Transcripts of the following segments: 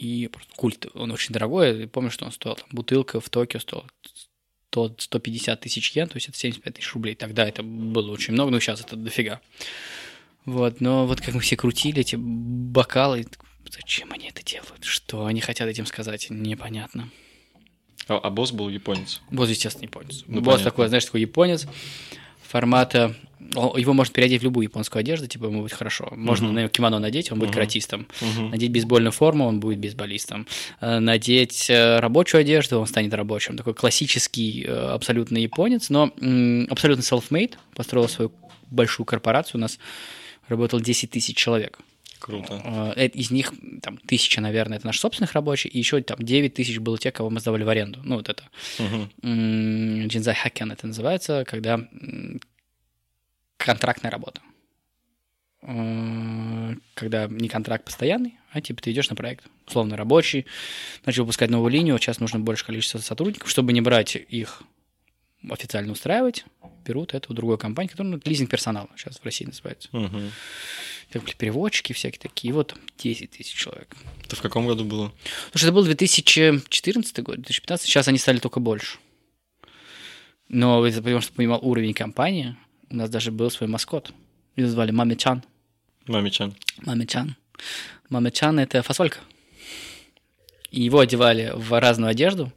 И просто культ, он очень дорогой. Я помню, что он стоил, там, бутылка в Токио стоила 100, 150 тысяч йен, то есть это 75 тысяч рублей. Тогда это было очень много, но сейчас это дофига. Вот, но вот как мы все крутили эти бокалы, зачем они это делают? Что они хотят этим сказать? Непонятно. А, а босс был японец? Босс, естественно, японец. Ну, босс понятно. такой, знаешь, такой японец формата... Его можно переодеть в любую японскую одежду, типа ему будет хорошо. Можно Мгм. на него кимоно надеть, он будет Мгм. каратистом. Мгм. Надеть бейсбольную форму, он будет бейсболистом. Э, Надеть э, рабочую одежду, он станет рабочим. Такой классический э, абсолютно японец, но абсолютно self-made. Построил свою большую корпорацию. У нас работало 10 тысяч человек. Круто. Э, Из них там тысяча, наверное, это наши собственных рабочих, и еще там 9 тысяч было тех, кого мы сдавали в аренду. Ну, вот это. Джинзай хакен это называется, когда контрактная работа. Э, Когда не контракт постоянный, а типа ты идешь на проект, условно рабочий, начал выпускать новую линию, сейчас нужно больше количество сотрудников, чтобы не брать их официально устраивать, берут это у другой компании, которая ну, лизинг персонала сейчас в России называется. Как были переводчики всякие такие, вот 10 тысяч человек. Это в каком году было? Слушай, это был 2014 год, 2015, сейчас они стали только больше. Но это потому что понимал уровень компании, у нас даже был свой маскот. Его звали Мамичан. Мамичан. Мамичан. Мамичан – это фасолька. И его одевали в разную одежду.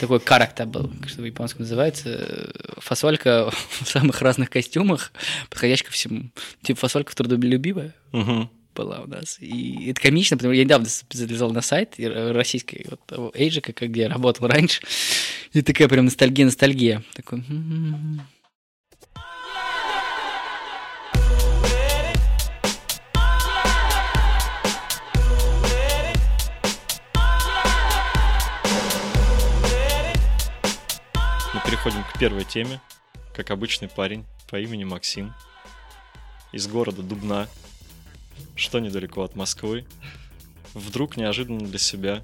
Такой карактер был, как что в японском называется. Фасолька в самых разных костюмах, подходящих ко всему. Типа фасолька трудолюбивая Мгм. была у нас. И это комично, потому что я недавно залезал на сайт российской вот, Эйджика, как где я работал раньше. И такая прям ностальгия-ностальгия. Такой... первой теме. Как обычный парень по имени Максим. Из города Дубна, что недалеко от Москвы. Вдруг неожиданно для себя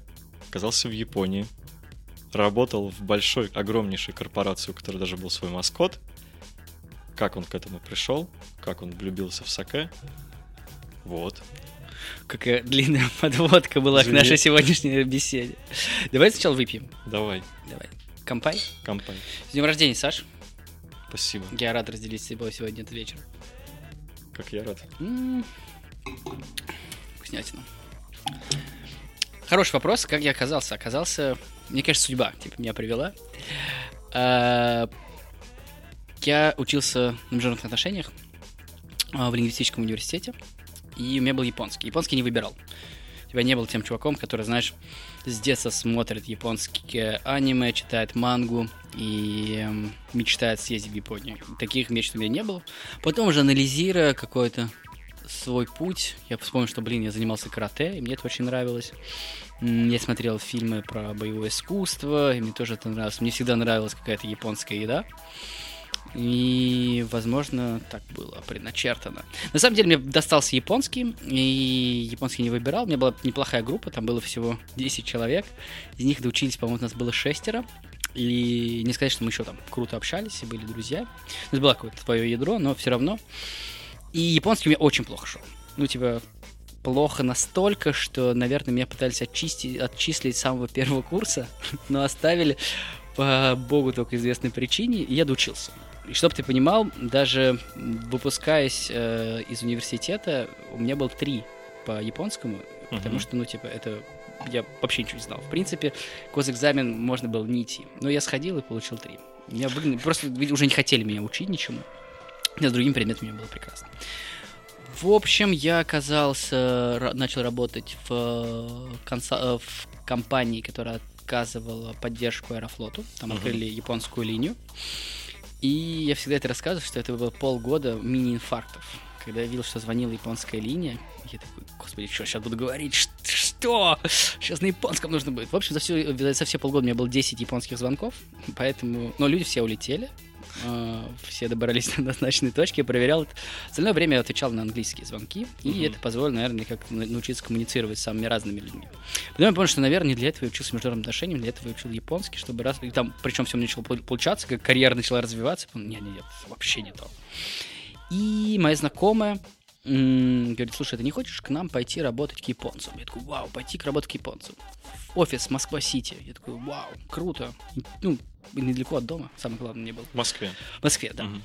оказался в Японии. Работал в большой, огромнейшей корпорации, у которой даже был свой маскот. Как он к этому пришел, как он влюбился в саке. Вот. Какая длинная подводка была к Извини. нашей сегодняшней беседе. Давай сначала выпьем. Давай, Давай. 乾杯. 乾杯. С днем рождения, Саш. Спасибо. Я рад разделить с тобой сегодня этот вечер. Как я рад. М. Вкуснятина. Хороший вопрос. Как я оказался? Оказался, мне кажется, судьба типа меня привела. А, Я учился на международных отношениях а, в лингвистическом университете, и у меня был японский. Японский не выбирал. Я не был тем чуваком, который, знаешь, с детства смотрит японские аниме, читает мангу и эм, мечтает съездить в Японию. Таких мечт у меня не было. Потом уже анализируя какой-то свой путь, я вспомнил, что, блин, я занимался карате, и мне это очень нравилось. Я смотрел фильмы про боевое искусство, и мне тоже это нравилось. Мне всегда нравилась какая-то японская еда. И, возможно, так было предначертано. На самом деле, мне достался японский, и японский не выбирал. У меня была неплохая группа, там было всего 10 человек. Из них доучились, по-моему, у нас было шестеро. И не сказать, что мы еще там круто общались и были друзья. Нас было какое-то свое ядро, но все равно. И японский у меня очень плохо шел. Ну, типа, плохо настолько, что, наверное, меня пытались отчистить, отчислить с самого первого курса, но оставили по богу только известной причине, и я доучился. И чтобы ты понимал, даже выпускаясь э, из университета, у меня был три по японскому, потому Мгм. что, ну, типа, это я вообще ничего не знал. В принципе, госэкзамен можно было не идти. Но я сходил и получил три. Меня выгнали, просто уже не хотели меня учить ничему. А с другим предметом мне было прекрасно. В общем, я оказался, начал работать в, конса- э, в компании, которая оказывала поддержку Аэрофлоту. Там Мгм. открыли японскую линию. И я всегда это рассказываю, что это было полгода мини-инфарктов. Когда я видел, что звонила японская линия, я такой, господи, что, сейчас буду говорить? Что? Сейчас на японском нужно будет. В общем, за все, за все полгода у меня было 10 японских звонков, поэтому... Но люди все улетели, все добрались до назначенной точки, проверял это. Остальное время я отвечал на английские звонки, и Мгм. это позволило, наверное, как научиться коммуницировать с самыми разными людьми. Потом я понял, что, наверное, не для этого я учился международным отношениям, для этого я учил японский, чтобы раз... И там, причем все начало пол- получаться, как карьера начала развиваться. Нет, нет, нет, вообще не то. И моя знакомая говорит, слушай, ты не хочешь к нам пойти работать к японцам? Я такой, вау, пойти к работать к японцам. В офис Москва-Сити. Я такой, вау, круто. Ну, недалеко от дома, самое главное мне было. В Москве. В Москве, да. Мгм.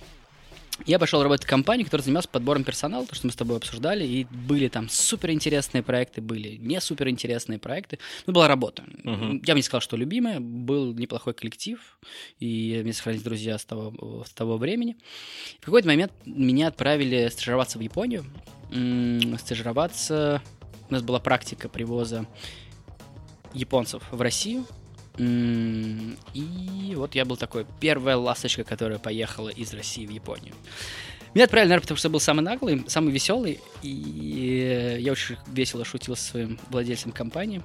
Я пошел работать в компанию, которая занималась подбором персонала, то, что мы с тобой обсуждали, и были там суперинтересные проекты, были не суперинтересные проекты. Ну, была работа. Мгм. Я бы не сказал, что любимая, был неплохой коллектив, и мне сохранились друзья с того, с того времени. В какой-то момент меня отправили стажироваться в Японию. Стажироваться... У нас была практика привоза японцев в Россию. И вот я был такой первая ласточка, которая поехала из России в Японию. Меня отправили, наверное, потому что я был самый наглый, самый веселый, и я очень весело шутил со своим владельцем компании.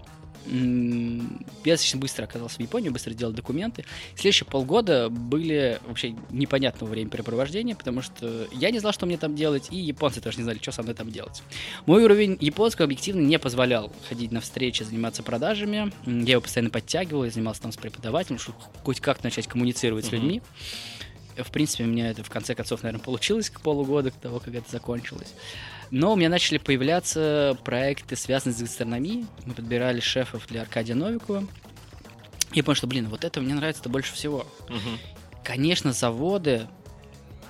Я достаточно быстро оказался в Японии, быстро делал документы. Следующие полгода были вообще непонятного времяпрепровождения, потому что я не знал, что мне там делать, и японцы тоже не знали, что со мной там делать. Мой уровень японского объективно не позволял ходить на встречи, заниматься продажами. Я его постоянно подтягивал, я занимался там с преподавателем, чтобы хоть как начать коммуницировать с Мгм. людьми. В принципе, у меня это в конце концов, наверное, получилось к полугода к того, как это закончилось. Но у меня начали появляться проекты, связанные с гастрономией. Мы подбирали шефов для Аркадия Новикова. Я понял, что, блин, вот это мне нравится-то больше всего. Мгм. Конечно, заводы,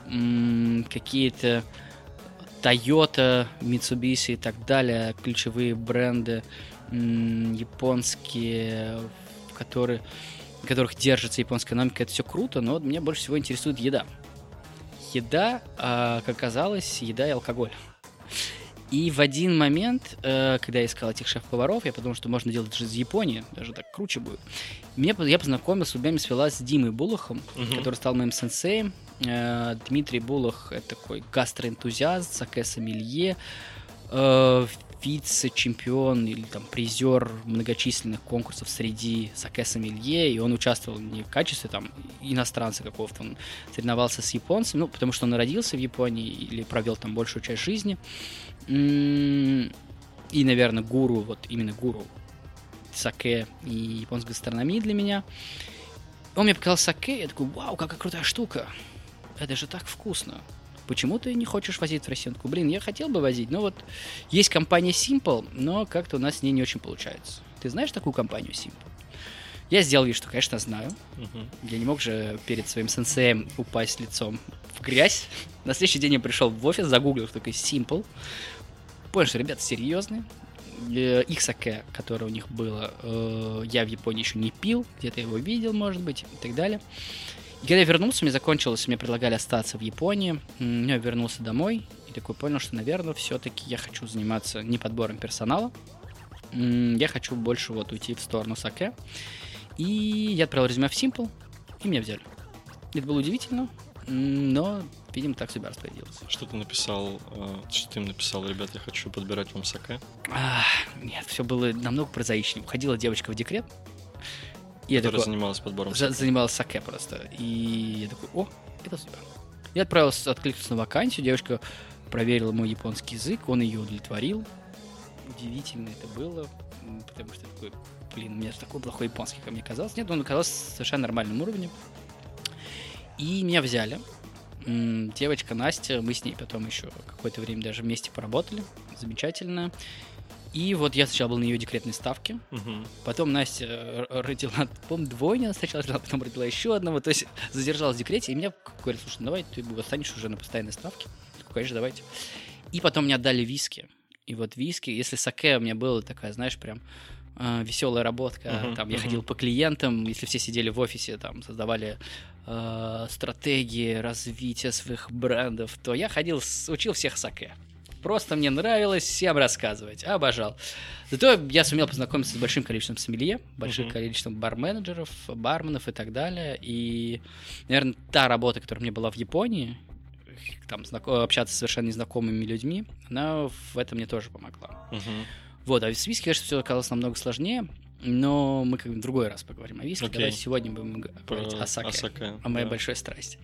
м, какие-то Toyota, Mitsubishi и так далее, ключевые бренды м, японские, которые, на которых держится японская экономика, это все круто, но меня больше всего интересует еда. Еда, а, как оказалось, еда и алкоголь. И в один момент, э, когда я искал этих шеф-поваров, я подумал, что можно делать же из Японии, даже так круче будет. По- я познакомился, судьба меня свела с Димой Булахом, Мгм. который стал моим сенсеем. Э, Дмитрий Булах — это такой гастроэнтузиаст, саке-сомелье, э, вице-чемпион или там призер многочисленных конкурсов среди саке-сомелье, и он участвовал не в качестве там иностранца какого-то, он соревновался с японцем, ну, потому что он родился в Японии или провел там большую часть жизни. И, наверное, гуру, вот именно гуру саке и японской гастрономии для меня. Он мне показал саке, я такой, вау, какая крутая штука. Это же так вкусно. Почему ты не хочешь возить в такой, блин, я хотел бы возить, но вот есть компания Simple, но как-то у нас с ней не очень получается. Ты знаешь такую компанию Simple? Я сделал вид, что, конечно, знаю. Мгм. Я не мог же перед своим сенсеем упасть лицом в грязь. На следующий день я пришел в офис, загуглил, что такое Simple. Понял, что ребята серьезные. Э, Их саке, которое у них было, э, я в Японии еще не пил, где-то его видел, может быть, и так далее. И когда я вернулся, мне закончилось, мне предлагали остаться в Японии. Я вернулся домой и такой понял, что, наверное, все-таки я хочу заниматься не подбором персонала. Я хочу больше вот уйти в сторону саке. И я отправил резюме в Simple, и меня взяли. Это было удивительно, но, видимо, так судьба распорядилась. Что ты написал? э, Что ты им написал, ребят, я хочу подбирать вам саке? А, нет, все было намного прозаичнее. Уходила девочка в декрет, я Которая такой, занималась подбором за- занималась саке просто. И я такой, о, это судьба. Я отправился, откликнулся на вакансию, девочка проверила мой японский язык, он ее удовлетворил. Удивительно это было, потому что такой, блин, у меня же такой плохой японский, как мне казалось. Нет, он оказался совершенно нормальным уровнем. И меня взяли. Девочка Настя, мы с ней потом еще какое-то время даже вместе поработали. Замечательно. И вот я сначала был на ее декретной ставке, Мгм. Потом Настя э, родила, помню, двойня сначала родила, потом родила еще одного, то есть задержалась в декрете, и меня говорят, слушай, давай ты останешь уже на постоянной ставке. Я такой, конечно, давайте. И потом мне отдали виски. И вот виски, если саке у меня была такая, знаешь, прям веселая работка, Мгм, там я ходил по клиентам, если все сидели в офисе, там создавали э, стратегии развития своих брендов, то я ходил, учил всех саке. Просто мне нравилось всем рассказывать, обожал. Зато я сумел познакомиться с большим количеством сомелье, большим Мгм. количеством барменеджеров, барменов и так далее. И, наверное, та работа, которая мне была в Японии, там общаться с совершенно незнакомыми людьми, она в этом мне тоже помогла. Мгм. Вот, а с виски, конечно, все оказалось намного сложнее, но мы как бы в другой раз поговорим о виске. Окей. Давай сегодня будем г- Про говорить о саке, саке, о моей да. большой страсти.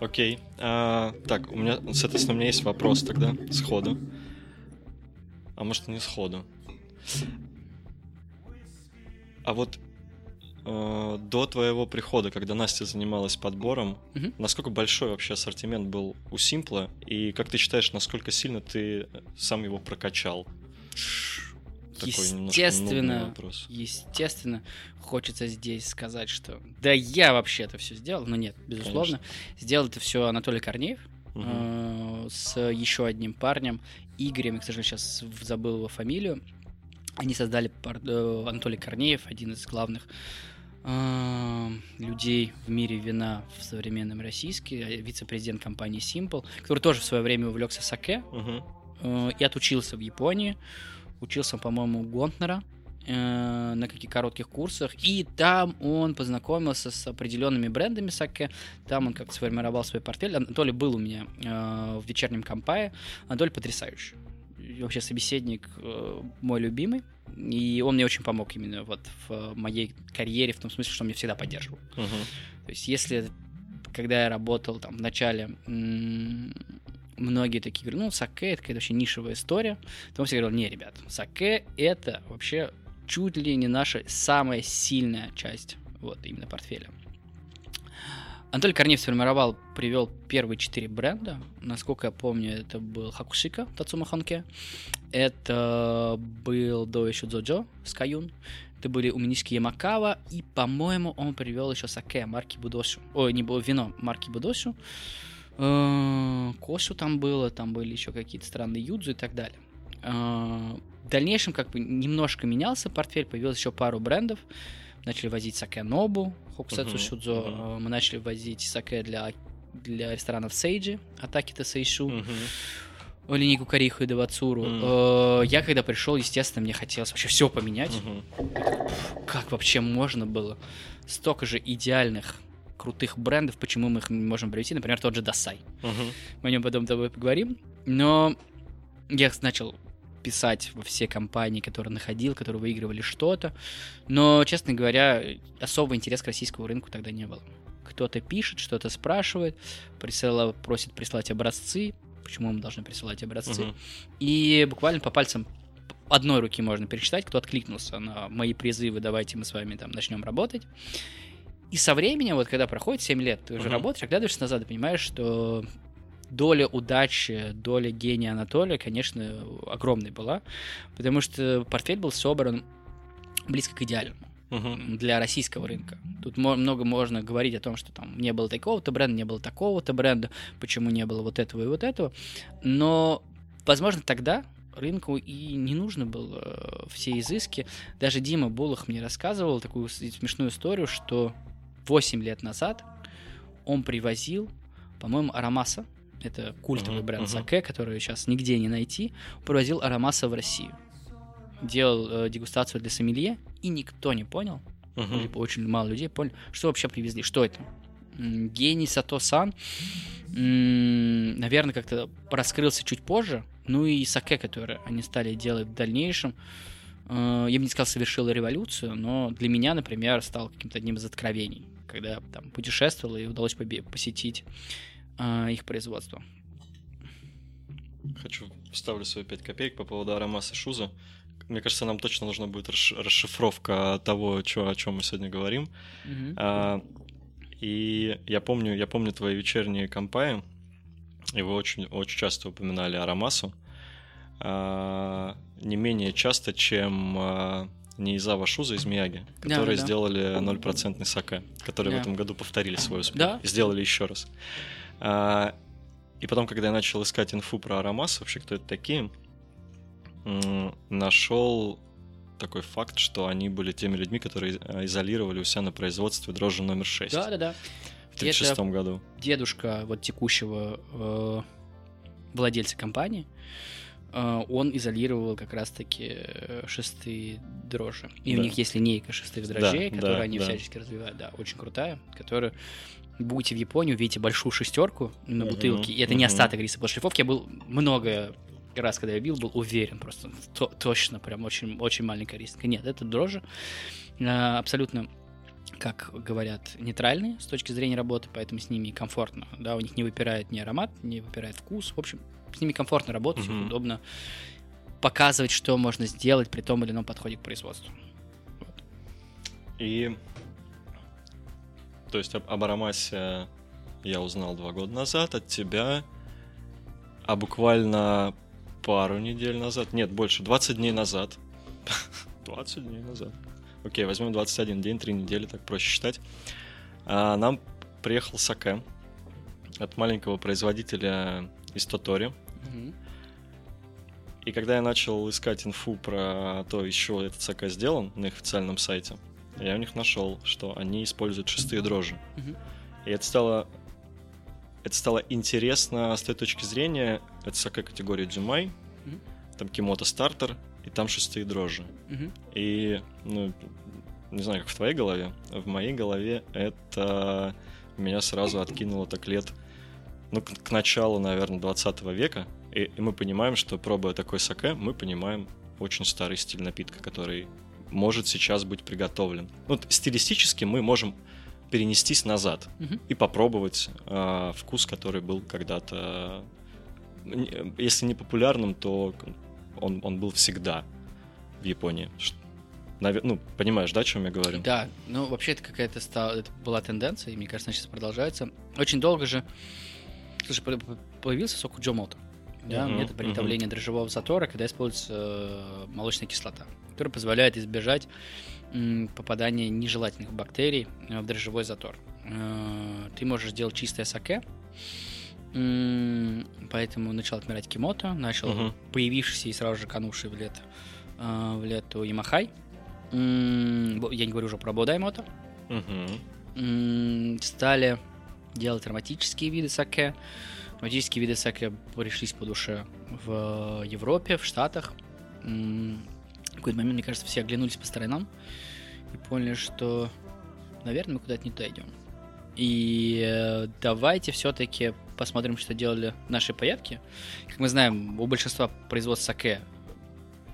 Окей. А, так, у меня, соответственно, у меня есть вопрос тогда, сходу. А может, не сходу. А вот э, до твоего прихода, когда Настя занималась подбором, Мгм. насколько большой вообще ассортимент был у Симпла, и как ты считаешь, насколько сильно ты сам его прокачал? Естественно, естественно, хочется здесь сказать, что да я вообще это все сделал, но нет, безусловно, сделал это все Анатолий Корнеев Мгм. э, с еще одним парнем Игорем, я, к сожалению, сейчас забыл его фамилию. Они создали э, Анатолий Корнеев, один из главных э, людей в мире вина в современном российске, э, вице-президент компании Simple, который тоже в свое время увлекся саке, э, и отучился в Японии. Учился, по-моему, у Гонтнера э, на каких коротких курсах. И там он познакомился с определенными брендами саке. Там он как-то сформировал свой портфель. Анатолий был у меня э, в вечернем компае. Анатолий потрясающий. Вообще собеседник э, мой любимый. И он мне очень помог именно вот в моей карьере, в том смысле, что он меня всегда поддерживал. Мгм. То есть, если когда я работал там в начале, многие такие говорят, ну, саке это какая-то вообще нишевая история, то он все говорил, не, ребят, саке это вообще чуть ли не наша самая сильная часть, вот, именно портфеля. Анатолий Корнеев сформировал, привел первые четыре бренда. Насколько я помню, это был Хакушика Тацума Хонке. Это был до еще Дзоджо Скаюн. Это были Уминишки Ямакава. И, по-моему, он привел еще саке марки Будошу. Ой, не было вино марки Будошу. Э, Кошу там было, там были еще какие-то странные юдзу и так далее. Э, В дальнейшем как бы немножко менялся портфель, появилось еще пару брендов. Начали возить саке Нобу, Хокусетсу Шудзо. Э, Мы начали возить саке для, для ресторанов Сейджи, Атаки Тесейшу Мгм. линейку Кариху и Давацуру. Мгм. Э, Я когда пришел, естественно, мне хотелось вообще все поменять. Мгм. Как вообще можно было? Столько же идеальных крутых брендов, почему мы их не можем привести, например, тот же Дасай. Мгм. Мы о нем потом с тобой поговорим. Но я начал писать во все компании, которые находил, которые выигрывали что-то. Но, честно говоря, особого интереса к российскому рынку тогда не было. Кто-то пишет, что-то спрашивает, присылал, просит прислать образцы. Почему мы должны присылать образцы? Мгм. И буквально по пальцам одной руки можно пересчитать, кто откликнулся на мои призывы, давайте мы с вами там начнем работать. И со временем, вот когда проходит 7 лет, ты уже Мгм. работаешь, оглядываешься назад и понимаешь, что доля удачи, доля гения Анатолия, конечно, огромной была, потому что портфель был собран близко к идеальному Мгм. для российского рынка. Тут много можно говорить о том, что там не было такого-то бренда, не было такого-то бренда, почему не было вот этого и вот этого. Но, возможно, тогда рынку и не нужно было э, все изыски. Даже Дима Булах мне рассказывал такую смешную историю, что 8 лет назад он привозил, по-моему, Арамаса, это культовый Мгм, бренд мгм. саке, который сейчас нигде не найти, привозил Арамаса в Россию. Делал э, дегустацию для сомелье, и никто не понял, Мгм. либо очень мало людей поняли, что вообще привезли, что это. Гений Сато-сан, наверное, как-то раскрылся чуть позже, ну и саке, который они стали делать в дальнейшем, э, я бы не сказал, совершила революцию, но для меня, например, стал каким-то одним из откровений, когда там путешествовал и удалось посетить э, их производство. Хочу вставлю свои 5 копеек по поводу Арамаса Шуза. Мне кажется, нам точно нужна будет расш- расшифровка того, чё, о чем мы сегодня говорим. Мгм. А, и я помню, я помню твои вечерние компаи, и вы очень, очень часто упоминали Арамасу. А, не менее часто, чем а, Неизава Шуза из Мияги, которые да, да. сделали 0% саке, которые Да. в этом году повторили свой успех. Да. Сделали еще раз. А, и потом, когда я начал искать инфу про Арамас, вообще кто это такие, нашел такой факт, что они были теми людьми, которые э, изолировали у себя на производстве дрожжи номер 6 Да-да-да. в 1936 году. дедушка вот текущего э, владельца компании, он изолировал как раз-таки э, шестые дрожжи. И у Да. них есть линейка шестых Да, дрожжей, да, которую они да. всячески развивают. Да, очень крутая, которая будете в Японии, увидите большую шестерку на бутылке. И это не мгм. остаток риса после шлифовки. Я был много раз, когда я бил, был уверен просто. То- точно, прям очень, очень маленькая риска. Нет, это дрожжи. э, абсолютно как говорят, нейтральные с точки зрения работы, поэтому с ними комфортно. Да, у них не выпирает ни аромат, не выпирает вкус. В общем, с ними комфортно работать, Мгм. удобно показывать, что можно сделать при том или ином подходе к производству. И То есть об, об аромасе я узнал два года назад от тебя, а буквально пару недель назад, нет, больше, 20 дней назад. 20 дней назад. Окей, возьмем 21 день, 3 недели, так проще считать. А, нам приехал саке от маленького производителя из Тотори. И когда я начал искать инфу про то, из чего этот саке сделан на их официальном сайте, я у них нашел, что они используют шестые дрожжи. И это стало это стало интересно с той точки зрения, это саке категории? Джимай, Мгм. там Кимото стартер, и там шестые дрожжи. И, ну, не знаю, как в твоей голове, в моей голове это меня сразу откинуло так лет, ну, к, к началу, наверное, 20 века, и, и мы понимаем, что пробуя такой саке, мы понимаем очень старый стиль напитка, который может сейчас быть приготовлен. Ну, т- стилистически мы можем перенестись назад Мгм. и попробовать а, вкус, который был когда-то, если не популярным, то он, он был всегда в Японии. Ш- наве- Ну, понимаешь, да, о чем я говорю? Да, ну вообще это какая-то стала, это была тенденция, и мне кажется, она сейчас продолжается. Очень долго же, по- появился сок Джомото. Да, Мгм, метод приготовления дрожжевого затора, когда используется э, молочная кислота, которая позволяет избежать попадания нежелательных бактерий э, в дрожжевой затор. Э, Ты можешь сделать чистое саке, поэтому начал отмирать кимото, начал Мгм. появившийся и сразу же канувший в лет э, в лету Ямахай. Я не говорю уже про Бодаймото. Мгм. М, Стали делать ароматические виды саке. Ароматические виды саке пришлись по душе в Европе, в Штатах. В какой-то момент, мне кажется, все оглянулись по сторонам и поняли, что, наверное, мы куда-то не туда идем. И э, давайте все-таки посмотрим, что делали наши появки. Как мы знаем, у большинства производств саке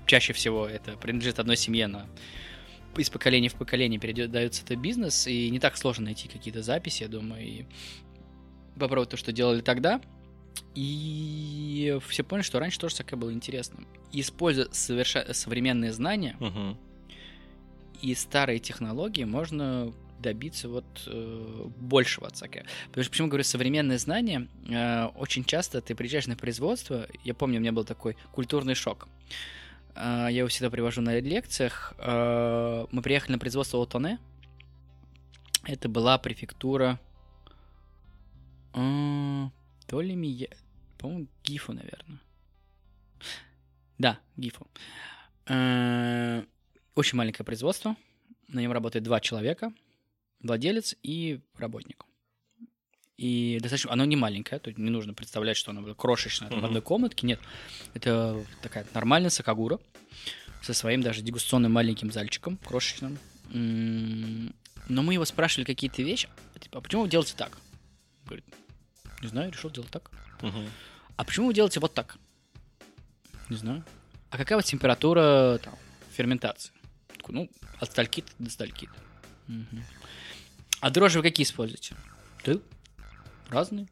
чаще всего это принадлежит одной семье на из поколения в поколение передается это бизнес, и не так сложно найти какие-то записи, я думаю, и попробовать то, что делали тогда. И все поняли, что раньше тоже саке было интересным. Используя соверша- современные знания Мгм. и старые технологии, можно добиться вот э, большего от саке. Потому что почему говорю современные знания? Э, очень часто ты приезжаешь на производство, я помню, у меня был такой культурный шок. Э, я его всегда привожу на лекциях. Э, мы приехали на производство Отоне. Это была префектура... э, то ли Мия... По-моему, Гифу, наверное. Да, Гифу. Очень маленькое производство. На нем работает два человека. Владелец и работник. И достаточно... Оно не маленькое, то есть не нужно представлять, что оно было крошечное там, одной комнатке. Нет. Это такая нормальная сакагура со своим даже дегустационным маленьким зальчиком, крошечным. Но мы его спрашивали какие-то вещи. Типа, а почему вы делаете так? Говорит, не знаю, решил делать так. А почему вы делаете вот так? Не знаю. А какая вас температура там, ферментации? Такой, ну, от стальки до стальки. А дрожжи вы какие используете? Да, разные.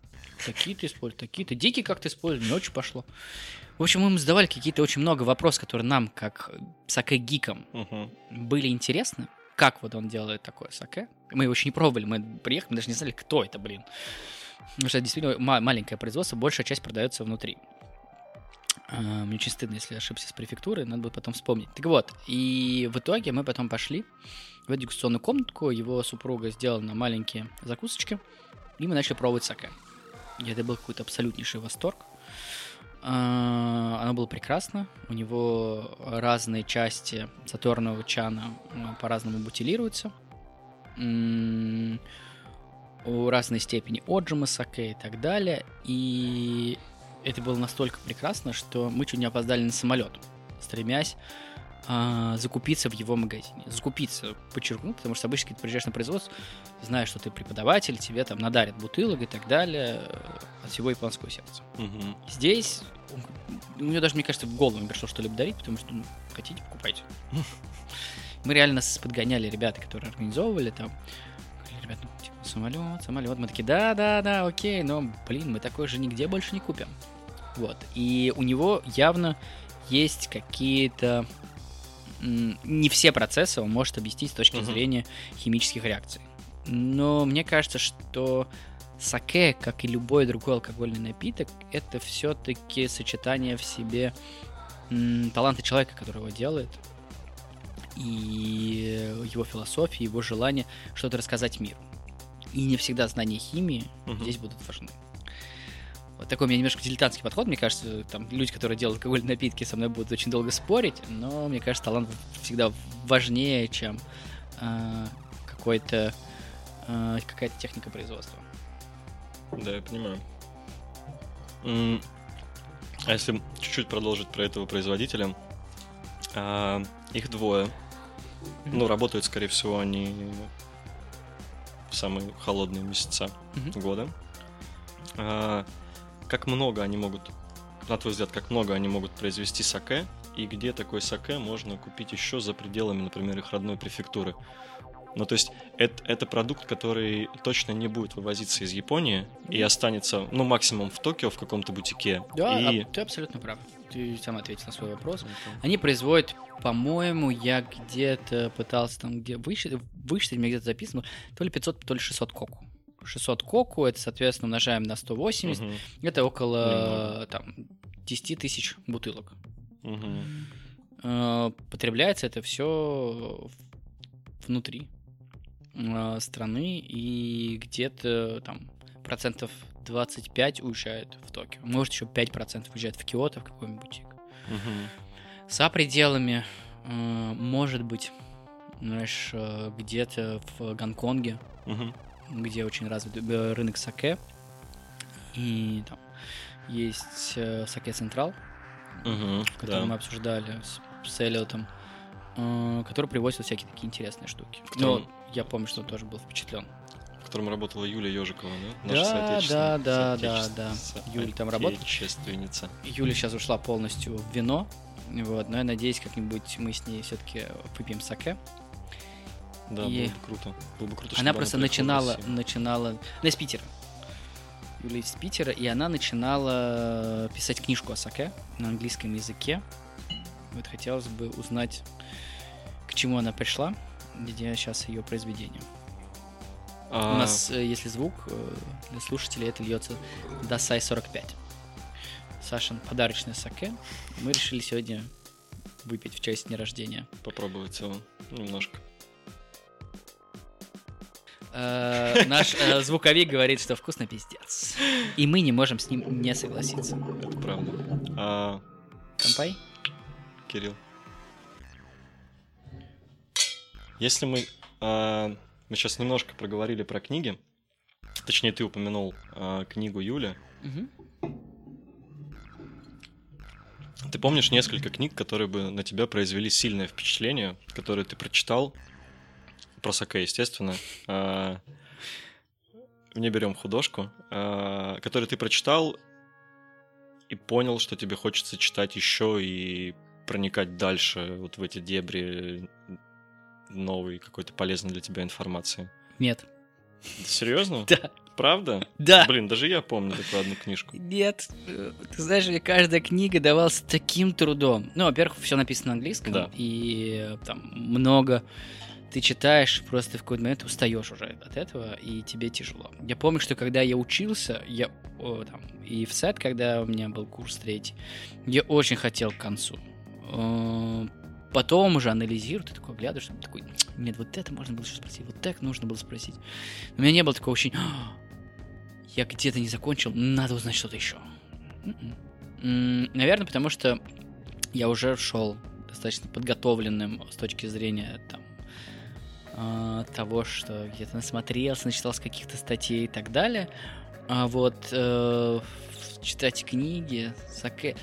Такие-то используют, такие-то. Дикие как-то используют, не очень пошло. В общем, мы им задавали какие-то очень много вопросов, которые нам, как саке-гикам, Мгм. были интересны. Как вот он делает такое саке. Мы его еще не пробовали, мы приехали, мы даже не знали, кто это, блин. Потому что это действительно ма- маленькое производство, большая часть продается внутри. А, Мне очень стыдно, если ошибся с префектурой, надо будет потом вспомнить. Так вот, и в итоге мы потом пошли в дегустационную комнатку, его супруга сделала на маленькие закусочки, и мы начали пробовать саке. И это был какой-то абсолютнейший восторг. А, Оно было прекрасно. У него разные части заторного чана по-разному бутилируются. У разной степени отжима саке и так далее. И это было настолько прекрасно, что мы чуть не опоздали на самолет, стремясь а, закупиться в его магазине. Закупиться, подчеркну, потому что обычно, когда ты приезжаешь на производство, знаешь, что ты преподаватель, тебе там надарят бутылок и так далее э, от всего японского сердца. Мгм. Здесь у меня даже, мне кажется, в голову не пришло что-либо дарить, потому что, ну, хотите, покупайте. Мы реально подгоняли ребята, которые организовывали там. Ребята, ну, типа, самолет, самолет. Мы такие, да, да, да, окей, но, блин, мы такой же нигде больше не купим. Вот. И у него явно есть какие-то... Не все процессы он может объяснить с точки Мгм. зрения химических реакций. Но мне кажется, что саке, как и любой другой алкогольный напиток, это все-таки сочетание в себе таланта человека, который его делает, и его философии, его желание что-то рассказать миру. И не всегда знания химии Мгм. здесь будут важны. Вот такой у меня немножко дилетантский подход. Мне кажется, там люди, которые делают алкогольные напитки, со мной будут очень долго спорить, но мне кажется, талант всегда важнее, чем э, какой-то э, какая-то техника производства. Да, я понимаю. М, А если чуть-чуть продолжить про этого производителя, а, их двое. Ну, работают, скорее всего, они в самые холодные месяца Мгм. года. А, Как много они могут, на твой взгляд, как много они могут произвести саке, и где такой саке можно купить еще за пределами, например, их родной префектуры? Ну, то есть, это, это продукт, который точно не будет вывозиться из Японии и останется, ну, максимум в Токио в каком-то бутике. Да, и... а ты абсолютно прав. Ты сам ответил на свой вопрос. Они производят, по-моему, я где-то пытался там где высчитать, высчитать, мне где-то записано, то ли 500, то ли 600 коку. 600 коку, это, соответственно, умножаем на 180, Мгм, это около Немного. там, 10 тысяч бутылок. Э, Потребляется это все внутри э, страны, и где-то там процентов 25 уезжает в Токио. Может, еще 5% уезжает в Киото, в какой-нибудь бутик. Мгм. За пределами, э, может быть, знаешь, где-то в Гонконге, Мгм. Где очень развит э, рынок саке, и там есть э, саке Централ, Мгм. который Да. мы обсуждали с, с Эллиотом, э, который привозит всякие такие интересные штуки. Которым- Но я помню, что он тоже был впечатлен. В котором работала Юлия Ежикова, да? Да, Наша да, да, да, соотече- да. Юля там работает? соотечественница. Юля сейчас ушла полностью в вино, вот, но я надеюсь, как-нибудь мы с ней все-таки выпьем саке. Да, И- было бы круто. Было бы круто, Она просто в начинала, начинала, она из Питера. Юля из Питера, и она начинала писать книжку о саке на английском языке. Вот хотелось бы узнать, к чему она пришла, где сейчас ее произведение. А, У нас, э, если звук э, для слушателей, это льется Дасай 45. Сашин подарочный саке. Мы решили сегодня выпить в честь дня рождения. Попробовать его немножко. Э, Наш э, звуковик говорит, что вкусно пиздец. И мы не можем с ним не согласиться. Это правда. А, Компай? Кирилл. Если мы... а, мы сейчас немножко проговорили про книги. Точнее, ты упомянул а, книгу Юли. Мгм. Ты помнишь несколько книг, которые бы на тебя произвели сильное впечатление, которые ты прочитал? Про Саке, естественно. А, Не берем художку. а, Который ты прочитал и понял, что тебе хочется читать еще и проникать дальше вот в эти дебри новой какой-то полезной для тебя информации. Нет. Серьезно? Да. Правда? Да. Блин, даже я помню такую одну книжку. Нет. Ты знаешь, мне каждая книга давалась таким трудом. Ну, во-первых, все написано на английском, Да. и там много ты читаешь, просто в какой-то момент устаешь уже от этого, и тебе тяжело. Я помню, что когда я учился, я о, там, и в сет, когда у меня был курс третий, я очень хотел к концу. Э, Потом уже анализирую, ты такой глядишь, и такой, нет, вот это можно было еще спросить, вот так нужно было спросить. У меня не было такого ощущения, «А, я где-то не закончил, надо узнать что-то еще. Наверное, потому что я уже шел достаточно подготовленным с точки зрения там, а, того, что где-то насмотрелся, начитался каких-то статей и так далее. А вот э, читать книги, саке...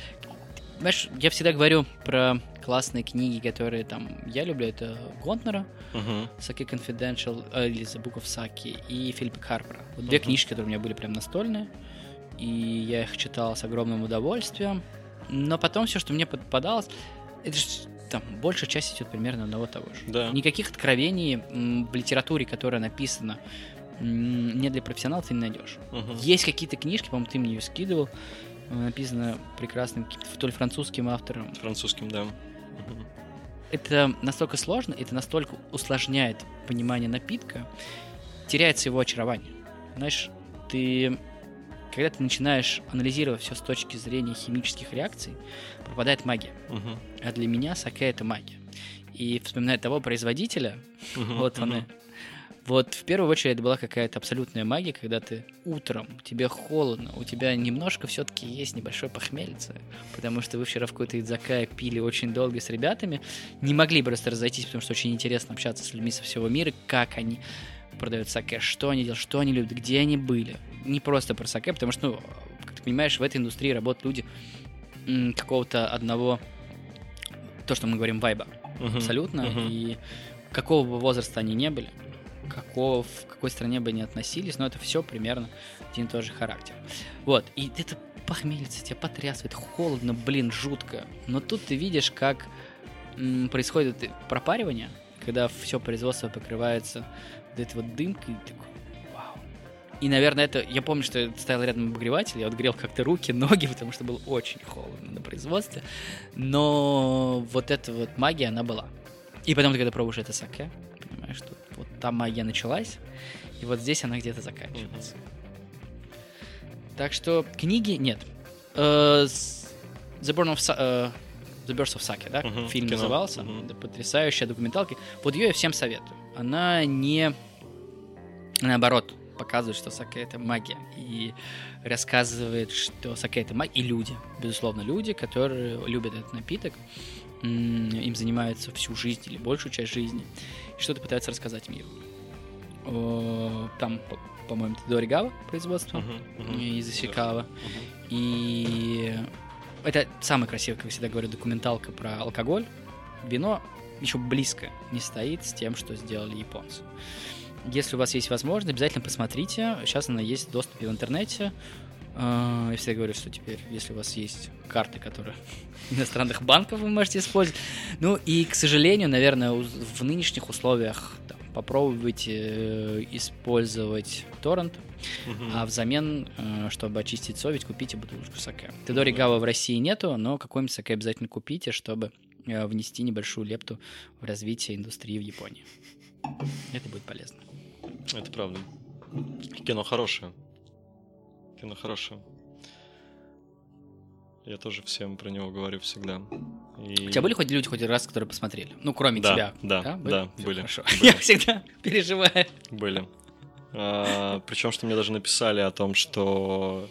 Знаешь, я всегда говорю про классные книги, которые там я люблю, это Гонтнера, Мгм. Саки Confidential, э, или The Book of Saki и Филиппа Харпера. Вот две Мгм. книжки, которые у меня были прям настольные, и я их читал с огромным удовольствием. Но потом все, что мне попадалось, это ж там большая часть идет примерно одного того же. Да. Никаких откровений в литературе, которая написана не для профессионалов, ты не найдешь. Мгм. Есть какие-то книжки, по-моему, ты мне ее скидывал, э, написано прекрасным, то ли французским автором, Французским, да. Это настолько сложно, это настолько усложняет понимание напитка. теряется его очарование. Знаешь, ты когда ты начинаешь анализировать все с точки зрения химических реакций, пропадает магия. Мгм. А для меня саке это магия. И вспоминая того производителя, Мгм. вот он и- Мгм. Вот в первую очередь это была какая-то абсолютная магия, когда ты утром, тебе холодно, у тебя немножко все-таки есть небольшое похмельце, потому что вы вчера в какой-то идзакае пили очень долго с ребятами, не могли просто разойтись, потому что очень интересно общаться с людьми со всего мира, как они продают саке, что они делают, что они любят, где они были. Не просто про саке, потому что, ну, как ты понимаешь, в этой индустрии работают люди какого-то одного, то, что мы говорим, вайба Мгм. абсолютно. Мгм. И какого бы возраста они не были, какого, в какой стране бы они относились, но это все примерно один и тот же характер. Вот, и это похмельце, тебя потрясывает, холодно, блин, жутко. Но тут ты видишь, как м, происходит пропаривание, когда все производство покрывается вот этой вот дымкой, и такой, вау. И, наверное, это... Я помню, что я стоял рядом обогреватель, я вот грел как-то руки, ноги, потому что было очень холодно на производстве. Но вот эта вот магия, она была. И потом, ты когда пробуешь это саке, понимаешь, что вот там магия началась, и вот здесь она где-то заканчивается. Так что книги нет. С- The, Burn of э, The Birth of Sake, да, Мгм, фильм кино. назывался. Да, потрясающая документалка. Вот ее я всем советую. Она не наоборот показывает, что саке это магия. И рассказывает, что саке это магия. И люди, безусловно, люди, которые любят этот напиток, им занимаются всю жизнь или большую часть жизни, и что-то пытаются рассказать миру. Там, по- по-моему, Тедори Гава производство Мгм. Мгм. из Исикава. Мгм. И это самый красивый, как всегда говорю, документалка про алкоголь. Вино еще близко не стоит с тем, что сделали японцы. Если у вас есть возможность, обязательно посмотрите. Сейчас она есть в доступе в интернете. А, Я всегда говорю, что теперь, если у вас есть карты, которые иностранных банков вы можете использовать. Ну и, к сожалению, наверное, в нынешних условиях попробуйте э, использовать торрент, Мгм. а взамен, э, чтобы очистить совесть, купите бутылочку саке. Тедори Гава в России нету, но какой-нибудь саке обязательно купите, чтобы э, внести небольшую лепту в развитие индустрии в Японии. Это будет полезно. Это правда. Кино хорошее. Кино хорошее. Я тоже всем про него говорю всегда. И... У тебя были хоть люди хоть раз, которые посмотрели? Ну, кроме Да, тебя. да, да, Всё были, Хорошо. были. Я всегда переживаю. Были. причем, что мне даже написали о том, что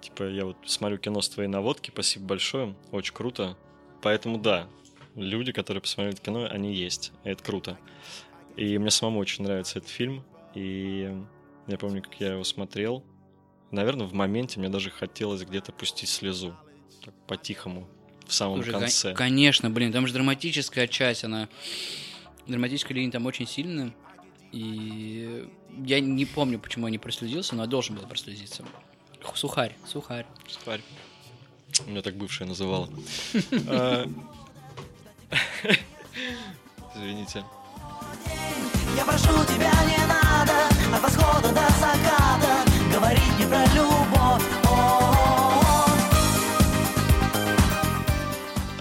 типа я вот смотрю кино с твоей наводки, спасибо большое, очень круто. Поэтому да, люди, которые посмотрели кино, они есть. Это круто. И мне самому очень нравится этот фильм. И я помню, как я его смотрел. Наверное, в моменте мне даже хотелось где-то пустить слезу. Так, по-тихому. В самом Слушай, кон- конце. Конечно, блин, там же драматическая часть, она... Драматическая линия там очень сильная. И я не помню, почему я не прослезился, но я должен был прослезиться. Сухарь, сухарь. Сухарь. Меня так бывшая называла. А, Извините. Я прошу тебя, не надо От восхода до заката Говорить не про любовь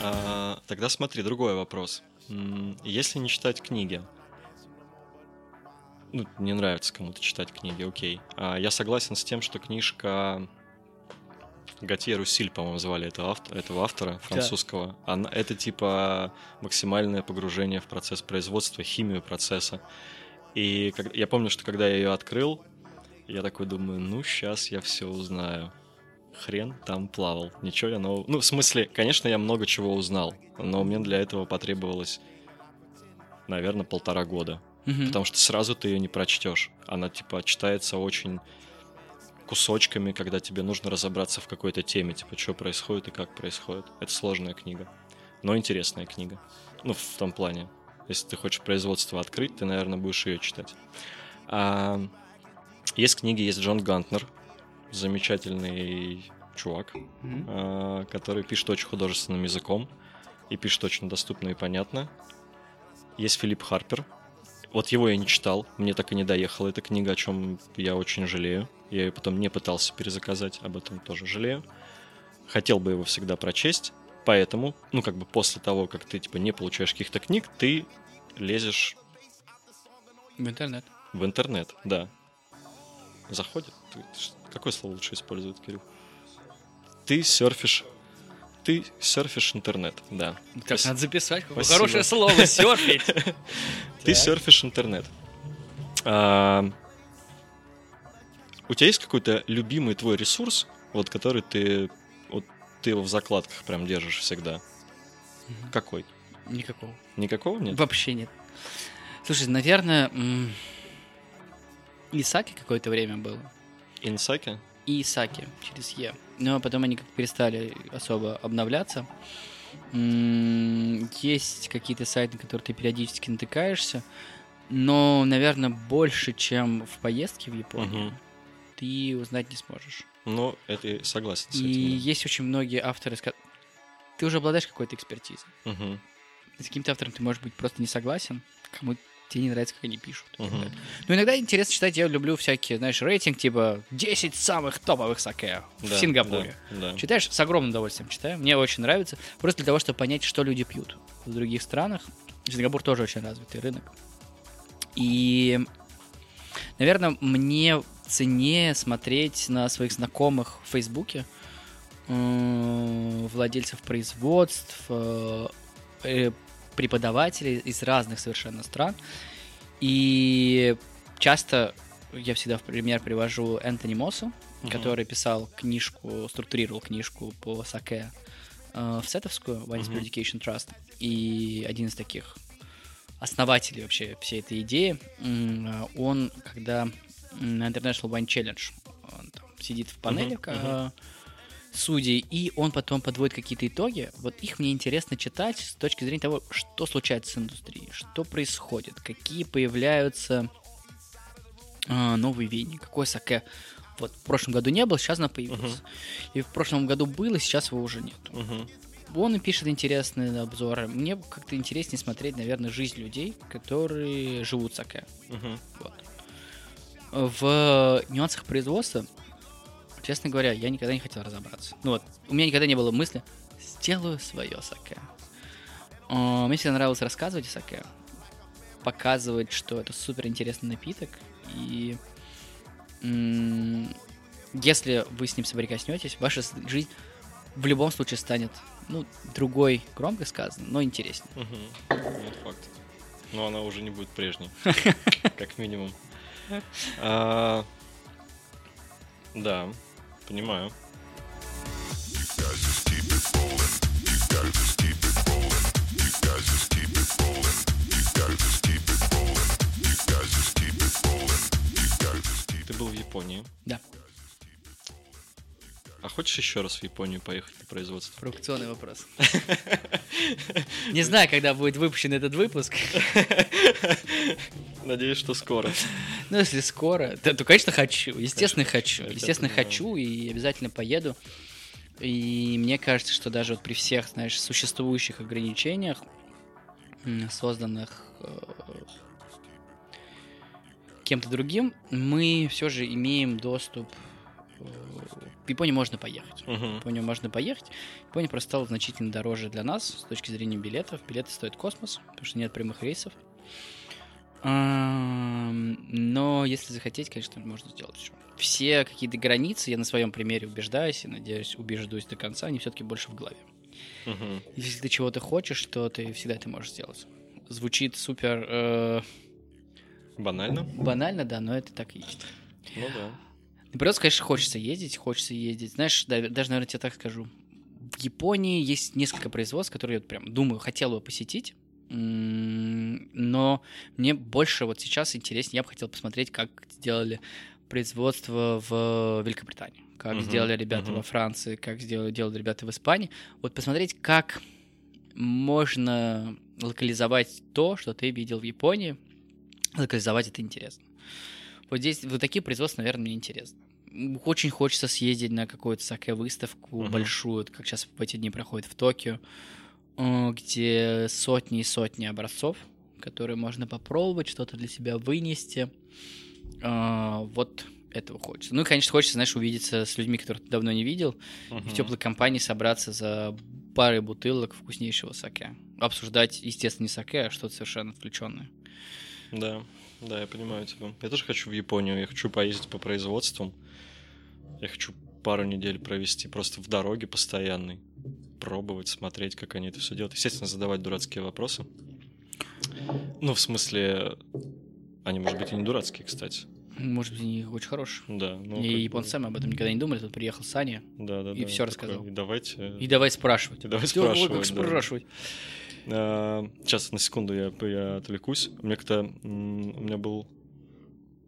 А, Тогда смотри, другой вопрос. Если не читать книги, ну, не нравится кому-то читать книги, окей. А я согласен с тем, что книжка Готье Руссиль, по-моему, звали этого, авто- этого автора французского. Она, это типа максимальное погружение в процесс производства, химию процесса. И как- я помню, что когда я ее открыл, я такой думаю, ну, сейчас я все узнаю. Хрен там плавал. Ничего я нового... Ну, в смысле, конечно, я много чего узнал, но мне для этого потребовалось, наверное, полтора года. Мгм. Потому что сразу ты ее не прочтешь. Она, типа, читается очень кусочками, когда тебе нужно разобраться в какой-то теме, типа, что происходит и как происходит. Это сложная книга, но интересная книга. Ну, в том плане. Если ты хочешь производство открыть, ты, наверное, будешь ее читать. А, есть книги, есть Джон Гантнер, замечательный чувак, а, который пишет очень художественным языком и пишет очень доступно и понятно. Есть Филипп Харпер. Вот его я не читал, мне так и не доехала эта книга, о чем я очень жалею. Я ее потом не пытался перезаказать, об этом тоже жалею. Хотел бы его всегда прочесть, поэтому, ну, как бы после того, как ты, типа, не получаешь каких-то книг, ты лезешь В интернет. В интернет, да. Заходит. Ты- Какое слово лучше использовать, Кирилл? Ты серфишь. Ты серфишь интернет, да. Так, Спасибо. надо записать. Какое Спасибо. хорошее слово, серфить. Ты серфишь интернет. А, у тебя есть какой-то любимый твой ресурс, вот который ты, вот ты его в закладках прям держишь всегда? Какой? Никакого. Никакого нет? Вообще нет. Слушай, наверное, Исаки какое-то время было. Инсаки? И Исаки через Е. Но потом они как перестали особо обновляться. Есть какие-то сайты, на которые ты периодически натыкаешься. Но, наверное, больше, чем в поездке в Японию, Мгм. ты узнать не сможешь. Ну, это я согласен с И этим. есть очень многие авторы, ты уже обладаешь какой-то экспертизой. да. Мгм. С каким-то автором ты можешь быть просто не согласен, кому тебе не нравится, как они пишут. далее. Но иногда интересно читать, я люблю всякие, знаешь, рейтинг типа 10 самых топовых саке в Да, Сингапуре. Да, да. Читаешь, с огромным удовольствием читаю. Мне очень нравится. Просто для того, чтобы понять, что люди пьют в других странах. Сингапур тоже очень развитый рынок. И, наверное, мне ценнее смотреть на своих знакомых в Фейсбуке, э, владельцев производств, э, э, преподавателей из разных совершенно стран. И часто я всегда в пример привожу Энтони Моссу, Мгм. который писал книжку, структурировал книжку по саке э, в сетовскую, Wine Мгм. Education Trust, и один из таких основателей вообще всей этой идеи, он, когда на International Wine Challenge он там сидит в панели Мгм, э, судей, и он потом подводит какие-то итоги, вот их мне интересно читать с точки зрения того, что случается с индустрией, что происходит, какие появляются э, новые веяния, какое саке вот в прошлом году не было, сейчас оно появилось. И в прошлом году было, сейчас его уже нет. Мгм. Он пишет интересные обзоры. Мне как-то интереснее смотреть, наверное, жизнь людей, которые живут саке. Мгм. Вот. В нюансах производства, честно говоря, я никогда не хотел разобраться. Ну вот, у меня никогда не было мысли, сделаю свое саке. А, Мне всегда нравилось рассказывать о саке, показывать, что это супер интересный напиток, и м, если вы с ним соприкоснетесь, ваша жизнь в любом случае станет, ну, другой, громко сказано, но интереснее. Мгм. Это факт. Но она уже не будет прежней. Как минимум. А, Да, понимаю. Ты был в Японии. Да. А хочешь еще раз в Японию поехать на производство? Провокационный вопрос. Не знаю, когда будет выпущен этот выпуск. Надеюсь, что скоро. Ну, если скоро, то, то, конечно, хочу. Естественно, хочу. Естественно, хочу и обязательно поеду. И мне кажется, что даже вот при всех, знаешь, существующих ограничениях, созданных э, кем-то другим, мы все же имеем доступ. э, В Японию можно поехать. В Мгм. Японию можно поехать. Япония просто стала значительно дороже для нас с точки зрения билетов. Билеты стоят космос, потому что нет прямых рейсов. Ам, Но если захотеть, конечно, можно сделать еще. Все какие-то границы, я на своем примере убеждаюсь и, надеюсь, убеждусь до конца, они все-таки больше в голове. Мгм. Если ты чего-то хочешь, то ты всегда это можешь сделать. Звучит супер э, Банально? банально, да, но это так и есть. Ну да. Наоборот, конечно, хочется ездить, хочется ездить. Знаешь, да- даже, наверное, тебе так скажу. В Японии есть несколько производств, которые я вот прям думаю, хотел бы посетить. Но мне больше вот сейчас интереснее, я бы хотел посмотреть, как сделали производство в Великобритании, как Мгм, сделали ребята мгм. во Франции, как сделали, делали ребята в Испании. Вот посмотреть, как можно локализовать то, что ты видел в Японии, локализовать это интересно. Вот здесь вот такие производства, наверное, мне интересно. М, Очень хочется съездить на какую-то саке выставку Мгм. большую, как сейчас в эти дни проходит в Токио, э, где сотни и сотни образцов, которые можно попробовать, что-то для себя вынести. А, Вот этого хочется. Ну и, конечно, хочется, знаешь, увидеться с людьми, которых ты давно не видел, и в теплой компании собраться за парой бутылок вкуснейшего саке. Обсуждать, естественно, не саке, а что-то совершенно отвлеченное. Да, да, я понимаю тебя. Я тоже хочу в Японию, я хочу поездить по производствам. Я хочу пару недель провести просто в дороге постоянной. Пробовать, смотреть, как они это все делают. Естественно, задавать дурацкие вопросы. Ну, в смысле, они, может быть, и не дурацкие, кстати. Может быть, они очень хорошие. Да. Ну, как и бы- японцы сами об этом никогда не думали. Тут приехал Саня Да, да, и да, такой, рассказал. И давайте. и давай спрашивать. И давай Всё, ой, спрашивать, как да. спрашивать. А, Сейчас, на секунду, я, я отвлекусь. У меня как-то... У меня был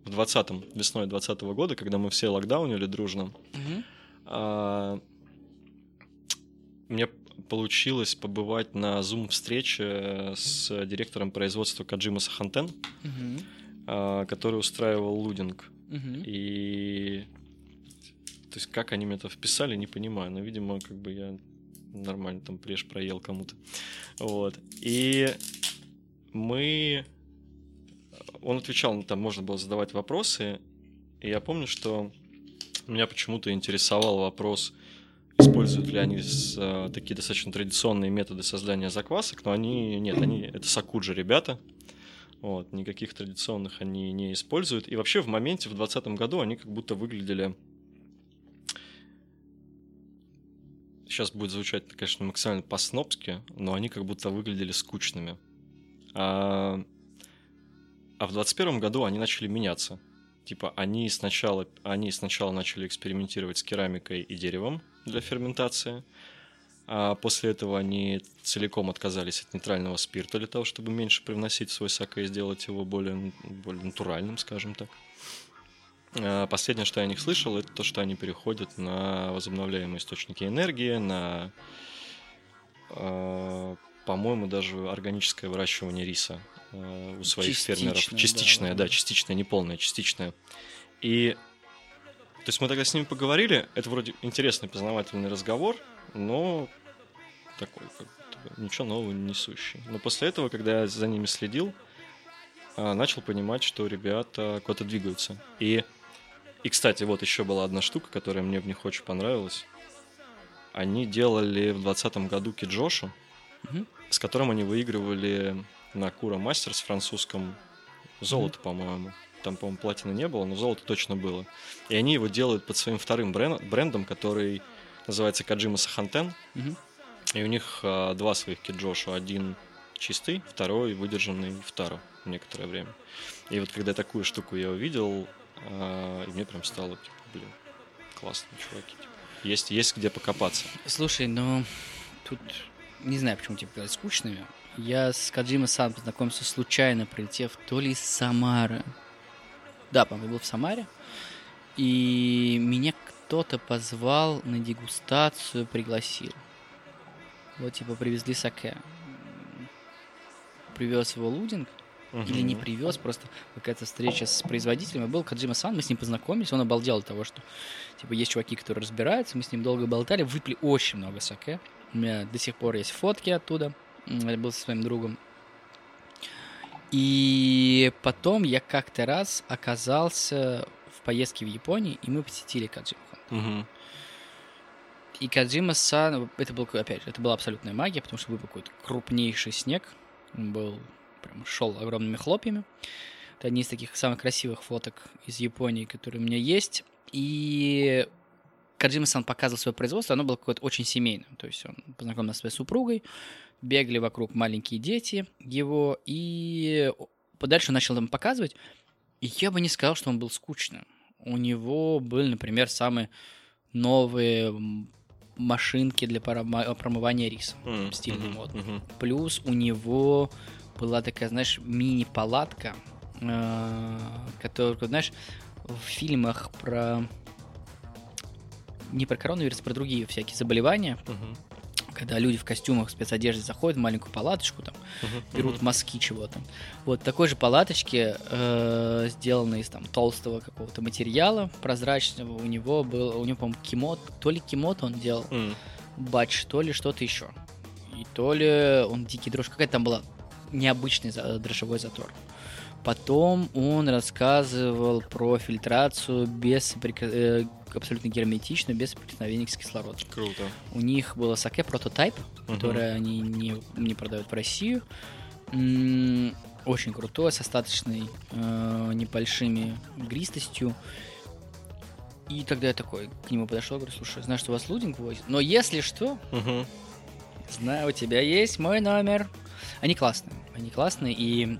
в 20-м, весной 20 года, когда мы все локдаунили дружно, Мгм. а, мне получилось побывать на зум-встрече с директором производства Каджима Сахантен, а, который устраивал лудинг. Мгм. И... То есть, как они мне это вписали, не понимаю. Но, видимо, как бы я нормально там прежь проел кому-то. Вот. И мы... Он отвечал, ну, там можно было задавать вопросы. И я помню, что меня почему-то интересовал вопрос, используют ли они с- а, такие достаточно традиционные методы создания заквасок, но они... Нет, они... Это сакуджи ребята. Вот, никаких традиционных они не используют. И вообще в моменте, в 2020 году, они как будто выглядели... Сейчас будет звучать, конечно, максимально по-снобски, но они как будто выглядели скучными. А, а в 2021 году они начали меняться. Типа, они сначала, они сначала начали экспериментировать с керамикой и деревом для ферментации, а после этого они целиком отказались от нейтрального спирта для того, чтобы меньше привносить в свой саке и сделать его более, более натуральным, скажем так. А Последнее, что я о них слышал, это то, что они переходят на возобновляемые источники энергии, на, а, по-моему, даже органическое выращивание риса у своих фермеров. Частичное, да. Да, частичное, не полное, частичное. И то есть мы тогда с ними поговорили, это вроде интересный познавательный разговор, но такой как ничего нового не несущий. Но после этого, когда я за ними следил, а, начал понимать, что ребята куда-то двигаются. И, и, кстати, вот еще была одна штука, которая мне в них очень понравилась. Они делали в 2020 году киджошу, Мгм. с которым они выигрывали на Кура Мастерс французском золото, по-моему. Там, по-моему, платины не было, но золото точно было. И они его делают под своим вторым брен- брендом, который называется Каджима Сахантен. Мгм. И у них а, два своих киджошу. Один чистый, второй выдержанный в тару некоторое время. И вот когда такую штуку я увидел, а, и мне прям стало, типа, блин, классные чуваки. типа. Есть, есть где покопаться. Слушай, ну тут не знаю, почему тебе показались скучными. Я с Каджима Сан познакомился случайно, прилетев то ли из Самары. Да, по-моему, был в Самаре. И меня кто-то позвал на дегустацию, пригласил. Вот, типа, привезли саке. Привез его лудинг. Или не привез, просто какая-то встреча с производителем. И был Каджима Сан, мы с ним познакомились, он обалдел от того, что типа есть чуваки, которые разбираются, мы с ним долго болтали, выпили очень много саке. У меня до сих пор есть фотки оттуда. Я был со своим другом. И потом я как-то раз оказался в поездке в Японии, и мы посетили Каджима Хан. Мгм. И Кадзима Сан, это был, опять же, это была абсолютная магия, потому что выпал какой-то крупнейший снег. Он был, прям шел огромными хлопьями. Это одни из таких самых красивых фоток из Японии, которые у меня есть. И Каджима Сан показывал свое производство, оно было какое-то очень семейное. То есть он познакомился со своей супругой, бегали вокруг маленькие дети его, и подальше он начал там показывать. И я бы не сказал, что он был скучным. У него были, например, самые новые машинки для промывания риса. М, Стильный мод. мгм. Плюс у него была такая, знаешь, мини-палатка, э, которую, знаешь, в фильмах про... Не про коронавирус, про другие всякие заболевания, Мгм. Когда люди в костюмах, в спецодежде заходят в маленькую палаточку, там, Мгм. берут мазки чего-то. Вот такой же палаточки, э, сделанной из там толстого какого-то материала прозрачного, у него был, у него, по-моему, кимот, то ли кимот он делал, М. батч, то ли что-то еще. И то ли он дикий дрожь, какая там была необычный дрожжевой затор. Потом он рассказывал про фильтрацию без э, абсолютно герметичную, без соприкосновения с кислородом. Круто. У них было саке прототайп, которое они не, не продают в Россию. М, очень крутой, с остаточной э, небольшими игристостью. И тогда я такой к нему подошел, говорю, слушай, знаю, что у вас лудинг возит, но если что, Мгм. знаю, у тебя есть мой номер. Они классные, они классные, и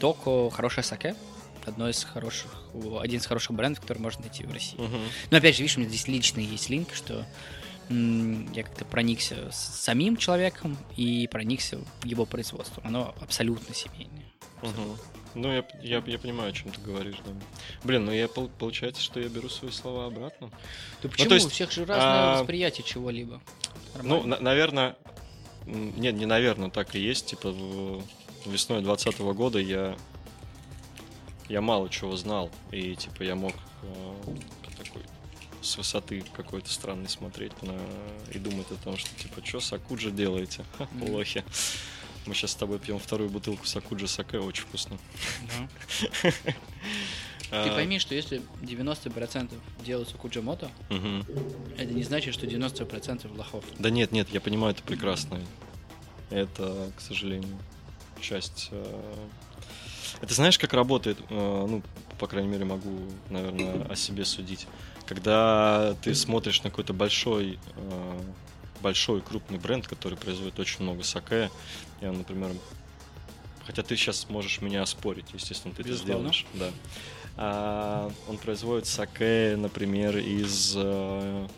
Токо хорошая саке, одно из хороших, один из хороших брендов, который можно найти в России. Мгм. Но опять же, видишь, у меня здесь личный есть линк, что я как-то проникся с самим человеком и проникся его производством. Оно абсолютно семейное. Мгм. Ну, я, я, я понимаю, о чем ты говоришь, да. Блин, ну я пол- получается, что я беру свои слова обратно. Да почему? то есть, У всех же разное а, восприятие чего-либо. Ну, на- наверное, нет, не наверное, так и есть. Типа весной 2020 года я я мало чего знал и типа я мог э, такой с высоты какой-то странный смотреть на и думать о том, что типа что Сакуджа делаете, Ха, лохи. Мы сейчас с тобой пьем вторую бутылку Сакуджа Саке, очень вкусно. Ты А, пойми, что если 90% делают Куджамото, мгм. это не значит, что 90% лохов. Да нет, нет, я понимаю, это прекрасно. Это, к сожалению, часть. Это знаешь, как работает? э, Ну, по крайней мере, могу, наверное, о себе судить. Когда ты смотришь на какой-то большой, э, большой крупный бренд, который производит очень много саке, я, например, хотя ты сейчас можешь меня оспорить, естественно, ты Безусловно. это сделаешь, да. А, он производит саке, например, из э,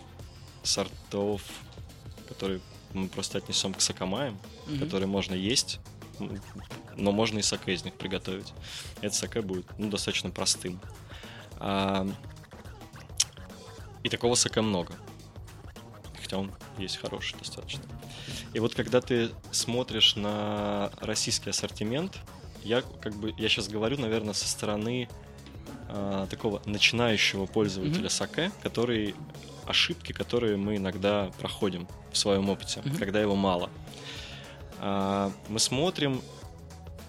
сортов, которые мы просто отнесем к сакамаям, Мгм. которые можно есть, но можно и саке из них приготовить. Это саке будет ну, достаточно простым. А, и такого саке много. Хотя он есть хороший достаточно. И вот когда ты смотришь на российский ассортимент, я как бы я сейчас говорю, наверное, со стороны а, такого начинающего пользователя Мгм. саке, который ошибки, которые мы иногда проходим в своем опыте, Мгм. когда его мало. А, мы смотрим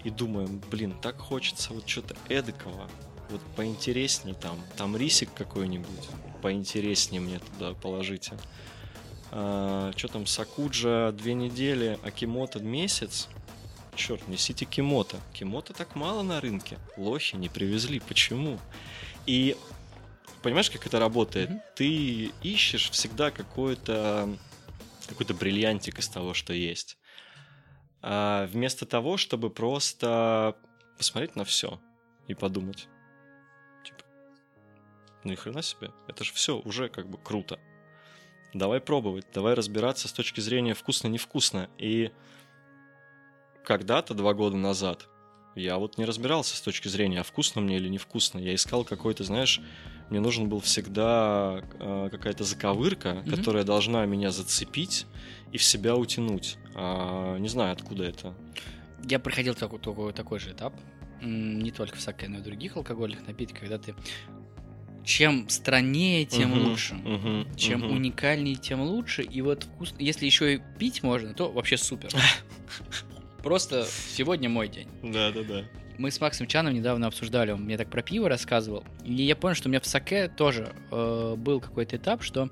и думаем, блин, так хочется вот что-то эдакого, вот поинтересней там, там рисик какой-нибудь, поинтереснее мне туда положите. что там, Сакуджа две недели, а Кимото месяц? Черт, несите Кимото. Кимото так мало на рынке. Лохи не привезли. Почему? И понимаешь, как это работает? Мгм. Ты ищешь всегда какой-то какой-то бриллиантик из того, что есть. А вместо того, чтобы просто посмотреть на все и подумать. Типа, ну и хрена себе, это же все уже как бы круто. Давай пробовать, давай разбираться с точки зрения вкусно-невкусно. И когда-то, два года назад, я вот не разбирался с точки зрения, а вкусно мне или невкусно. Я искал какой-то, знаешь, мне нужен был всегда э, какая-то заковырка, Мгм. которая должна меня зацепить и в себя утянуть. А, не знаю, откуда это. Я проходил такой, такой, такой же этап, не только в саке, но и в других алкогольных напитках, когда ты чем страннее, тем Мгм, лучше. мгм, Чем мгм. уникальнее, тем лучше. И вот вкус, если еще и пить можно, то вообще супер. Просто сегодня мой день. Да, да, да. Мы с Максом Чаном недавно обсуждали, он мне так про пиво рассказывал. И я понял, что у меня в саке тоже э, был какой-то этап, что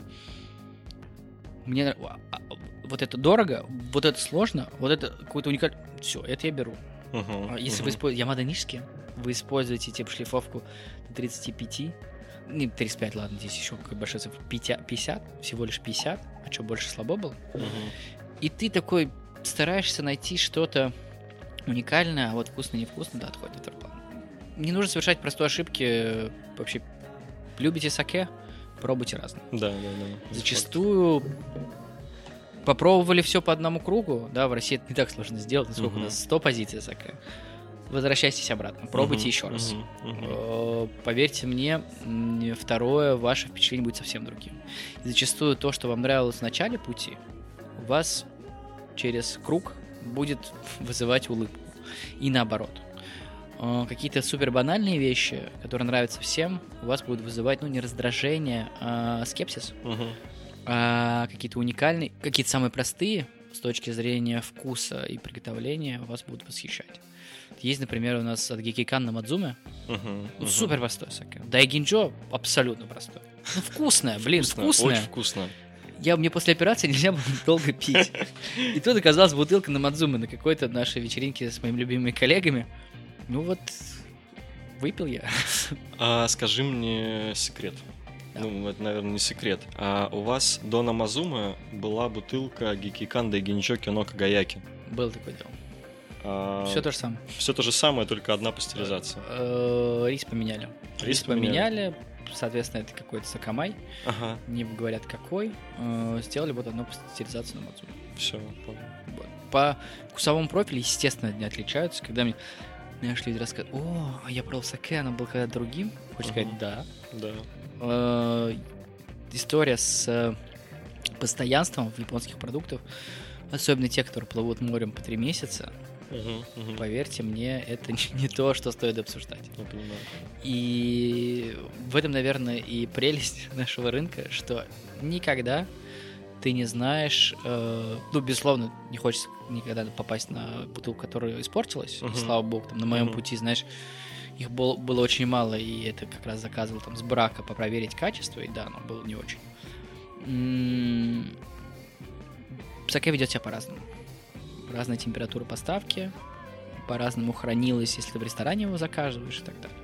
мне а, а, вот это дорого, вот это сложно, вот это какой-то уникальный... Все, это я беру. А Если вы используете Ямада Нишки, вы используете типа шлифовку до 35, не 35, ладно, здесь еще какой большой цифр, 50, 50, всего лишь 50, а что больше слабо было. И ты такой стараешься найти что-то уникальное, а вот вкусно-невкусно, да, отходит второй план. Не нужно совершать простой ошибки. э, Вообще, любите саке, пробуйте разное. Да, да, да. Зачастую попробовали все по одному кругу, да, в России это не так сложно сделать, насколько Мгм. у нас 100 позиций саке. Возвращайтесь обратно, пробуйте Мгм, еще раз. мгм. Э, Поверьте мне, второе ваше впечатление будет совсем другим. И зачастую то, что вам нравилось в начале пути, у вас через круг будет вызывать улыбку. И наоборот. Э, Какие-то супер банальные вещи, которые нравятся всем, у вас будут вызывать, ну, не раздражение, а скепсис. Мгм. А какие-то уникальные, какие-то самые простые с точки зрения вкуса и приготовления вас будут восхищать. Есть, например, у нас от Гекикан на Мадзуме, мгм. супер простой саке. Дайгинджо абсолютно простой. Ну, вкусное, блин, Вкусно, вкусное. Очень вкусно. Я, мне после операции нельзя было долго пить. И тут оказалась бутылка на Мадзуме на какой-то нашей вечеринке с моими любимыми коллегами. Ну вот, выпил я. А скажи мне секрет. Да. Ну, это, наверное, не секрет. А у вас до Намазума была бутылка Гикиканда и Генчоки Нока Гаяки. Был такое дело. А, Все то же самое. всё то же самое, только одна пастеризация. Э, Рис поменяли. Рис поменяли. поменяли. Соответственно, это какой-то сакамай. Ага, Не говорят какой. Э, Сделали вот одну пастеризацию на Мацуне. все, понял. По вкусовому профилю, естественно, они отличаются. Когда мне, знаешь, люди рассказывают, о, я пробовал саке, оно было когда другим. Хочешь Мгм. сказать, да. Да. Э, История с э, постоянством в японских продуктах, особенно те, которые плывут морем по три месяца, Мгм, мгм. поверьте мне, это не, не то, что стоит обсуждать. Я понимаю. И в этом, наверное, и прелесть нашего рынка, что никогда ты не знаешь, э, ну, безусловно, не хочется никогда попасть на бутылку, которая испортилась, Мгм. слава богу, там на моем Мгм. пути, знаешь, их был, было очень мало, и это как раз заказывал там с брака попроверить качество, и да, оно было не очень. Саке ведет себя по-разному. Разная температура поставки, по-разному хранилось, если ты в ресторане его заказываешь и так далее.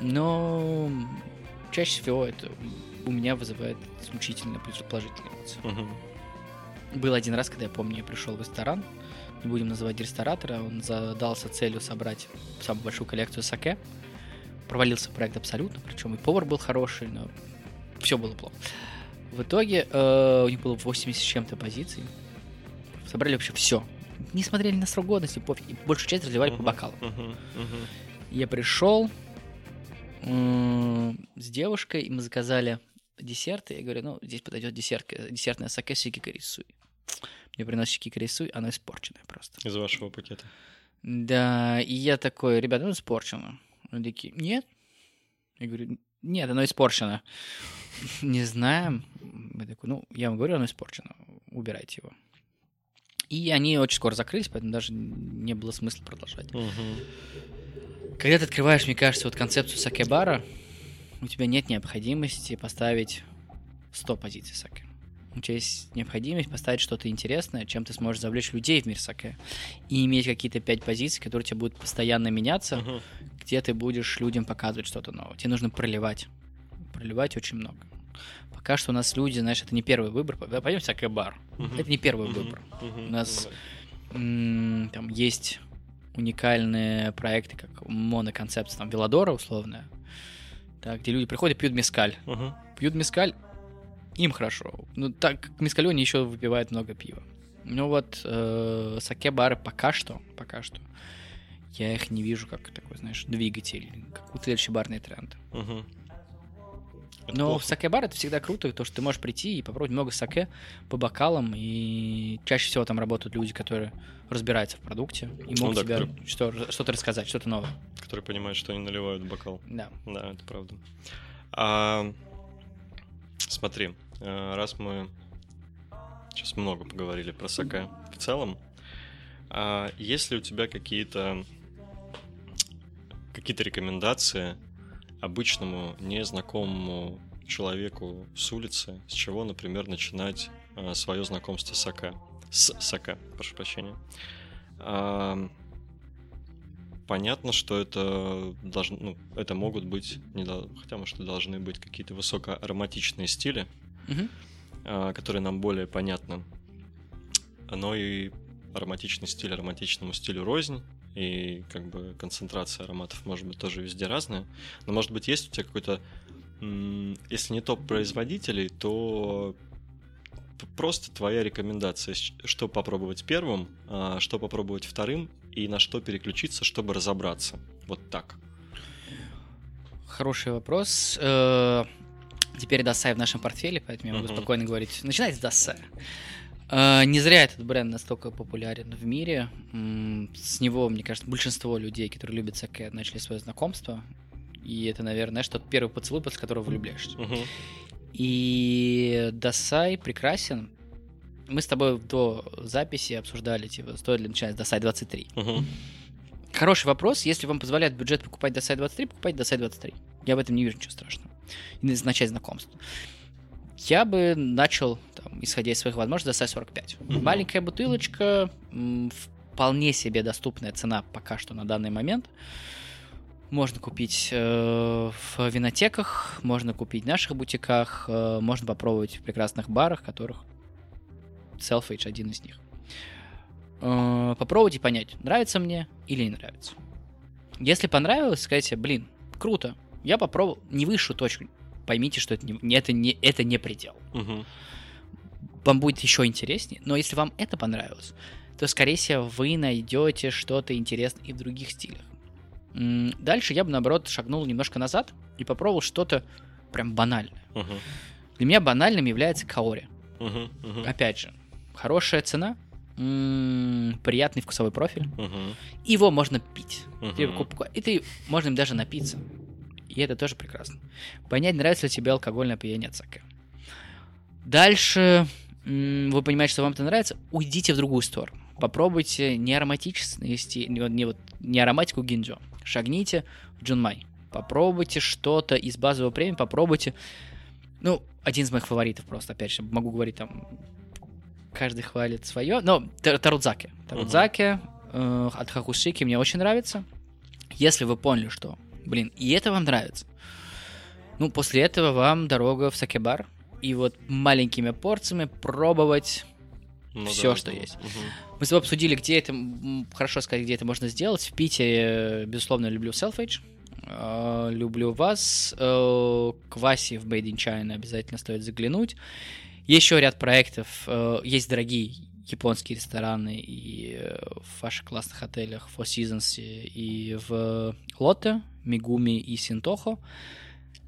Но чаще всего это у меня вызывает исключительно положительные эмоции. Мгм. Был один раз, когда я помню, я пришел в ресторан, не будем называть ресторатора, он задался целью собрать самую большую коллекцию саке. Провалился проект абсолютно, причем и повар был хороший, но все было плохо. В итоге э, у них было 80 с чем-то позиций. Собрали вообще все. Не смотрели на срок годности, пофиг. И большую часть разливали по Мгм. бокалам. Мгм, мгм. Я пришел м, с девушкой, и мы заказали десерты. Я говорю, ну, здесь подойдет десерт, десертная саке с сикикарисуй. Мне приносит сикикарисуй, оно испорченное просто. Из вашего пакета. Да, и я такой, ребята, ну, испорчено. Они такие, нет. Я говорю, нет, оно испорчено. Не знаем. Я такой, ну, я вам говорю, оно испорчено. Убирайте его. И они очень скоро закрылись, поэтому даже не было смысла продолжать. Мгм. Когда ты открываешь, мне кажется, вот концепцию саке-бара, у тебя нет необходимости поставить 100 позиций саке. У тебя есть необходимость поставить что-то интересное, чем ты сможешь завлечь людей в мир саке. И иметь какие-то 5 позиций, которые тебе будут постоянно меняться, Мгм. где ты будешь людям показывать что-то новое. Тебе нужно проливать. Проливать очень много. Пока что у нас люди, знаешь, это не первый выбор. Да, Пойдем в саке-бар. Мгм. Это не первый Мгм. выбор. Мгм. У нас. М, там есть уникальные проекты, как моноконцепция, там, Велодора условная, так, где люди приходят и пьют мескаль. Мгм. Пьют мескаль, им хорошо. Ну, так, к мескалю они еще выпивают много пива. Ну вот, э, саке-бары пока что, пока что, я их не вижу как такой, знаешь, двигатель, как следующий барный тренд. Мгм. Это Но плохо. в саке-бар это всегда круто, то, что ты можешь прийти и попробовать много саке по бокалам, и чаще всего там работают люди, которые разбираются в продукте и Ну могут да, тебе что, что-то рассказать, что-то новое. Которые понимают, что они наливают в бокал. Да. Да, это правда. А, смотри, э, раз мы сейчас много поговорили про саке в целом, а есть ли у тебя какие-то какие-то рекомендации обычному незнакомому человеку с улицы, с чего, например, начинать свое знакомство с саке? С саке, прошу прощения. А, понятно, что это должно, ну, это могут быть, не дол- хотя может и должны быть какие-то высокоароматичные стили, а, которые нам более понятны. Но и ароматичный стиль ароматичному стилю рознь, и как бы концентрация ароматов может быть тоже везде разная. Но может быть есть у тебя какой-то, если не топ производителей, то просто твоя рекомендация, что попробовать первым, а, что попробовать вторым, и на что переключиться, чтобы разобраться. Вот так. Хороший вопрос. Э, Теперь Дасай в нашем портфеле, поэтому я могу Мгм. спокойно говорить. Начинайте с Дасая. Э, Не зря этот бренд настолько популярен в мире. С него, мне кажется, большинство людей, которые любят саке, начали свое знакомство. И это, наверное, что первый поцелуй, после которого влюбляешься. Мгм. И Дасай прекрасен. Мы с тобой до записи обсуждали, типа, стоит ли начинать с Дасай 23. Мгм. Хороший вопрос. Если вам позволяет бюджет покупать Дасай 23, покупайте Дасай 23. Я в этом не вижу ничего страшного. И начать знакомство. Я бы начал, там, исходя из своих возможностей, Дасай 45. Мгм. Маленькая бутылочка, вполне себе доступная цена пока что на данный момент. Можно купить э, в винотеках, можно купить в наших бутиках, э, можно попробовать в прекрасных барах, которых Selfage один из них. Э, попробуйте понять, нравится мне или не нравится. Если понравилось, скажите, блин, круто, я попробовал не высшую точку. Поймите, что это не, это не, это не предел. Мгм. Вам будет еще интереснее. Но если вам это понравилось, то, скорее всего, вы найдете что-то интересное и в других стилях. Дальше я бы, наоборот, шагнул немножко назад и попробовал что-то прям банальное. Мгм. Для меня банальным является каори. Мгм. Мгм. Опять же, хорошая цена, приятный вкусовой профиль. Мгм. Его можно пить. Покупа- И ты, можно им даже напиться. И это тоже прекрасно. Понять, нравится ли тебе алкогольное опьянение от саке. Дальше вы понимаете, что вам это нравится, уйдите в другую сторону. Попробуйте не ароматические, не, не, вот, не ароматику гинджо. Шагните в джунмай. Попробуйте что-то из базового премиум, попробуйте. Ну, один из моих фаворитов просто, опять же, могу говорить там, каждый хвалит свое, но Тар- Тарудзаки. Тарудзаки э, от Хакушики мне очень нравится. Если вы поняли, что, блин, и это вам нравится, ну, после этого вам дорога в сакебар, и вот маленькими порциями пробовать Ну да, всё, что ну, есть. мгм. мы с тобой обсудили, где это, хорошо сказать, где это можно сделать. В Питере, безусловно, люблю Selfage. Э, Люблю вас. Э, К Васе в Made in China обязательно стоит заглянуть. Еще ряд проектов. Э, Есть дорогие японские рестораны и э, в ваших классных отелях Four Seasons и в Лотте, Мигуми и Синтохо.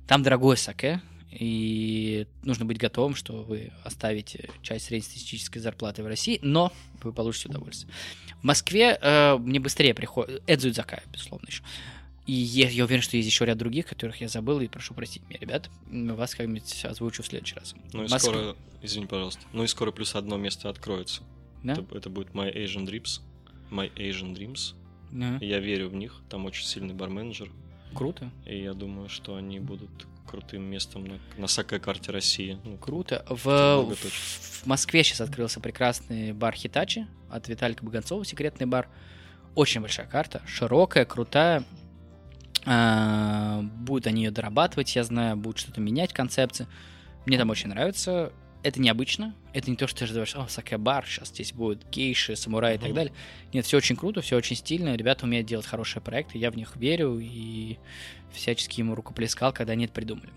Там дорогое саке, и нужно быть готовым, что вы оставите часть среднестатистической зарплаты в России, но вы получите удовольствие. В Москве э, мне быстрее приходит... Эдзу Закая, безусловно, еще. И я, я уверен, что есть еще ряд других, которых я забыл, и прошу простить меня, ребят. Вас как-нибудь озвучу в следующий раз. Ну и Москва- скоро, извини, пожалуйста, ну и скоро плюс одно место откроется. Да? Это, это будет My Asian Dreams. My Asian Dreams. Да. Я верю в них, там очень сильный барменеджер. Круто. И я думаю, что они будут крутым местом на, на сакэ-карте России. Ну, Круто. В, в, в Москве сейчас открылся прекрасный бар Хитачи от Виталика Баганцова, секретный бар. Очень большая карта, широкая, крутая. А, Будут они ее дорабатывать, я знаю, будут что-то менять концепции. Мне там очень нравится. Это необычно. Это не то, что ты ждешь, о, саке-бар, сейчас здесь будут гейши, самураи и так далее. Нет, все очень круто, все очень стильно. Ребята умеют делать хорошие проекты, я в них верю и всячески ему рукоплескал, когда они это придумали.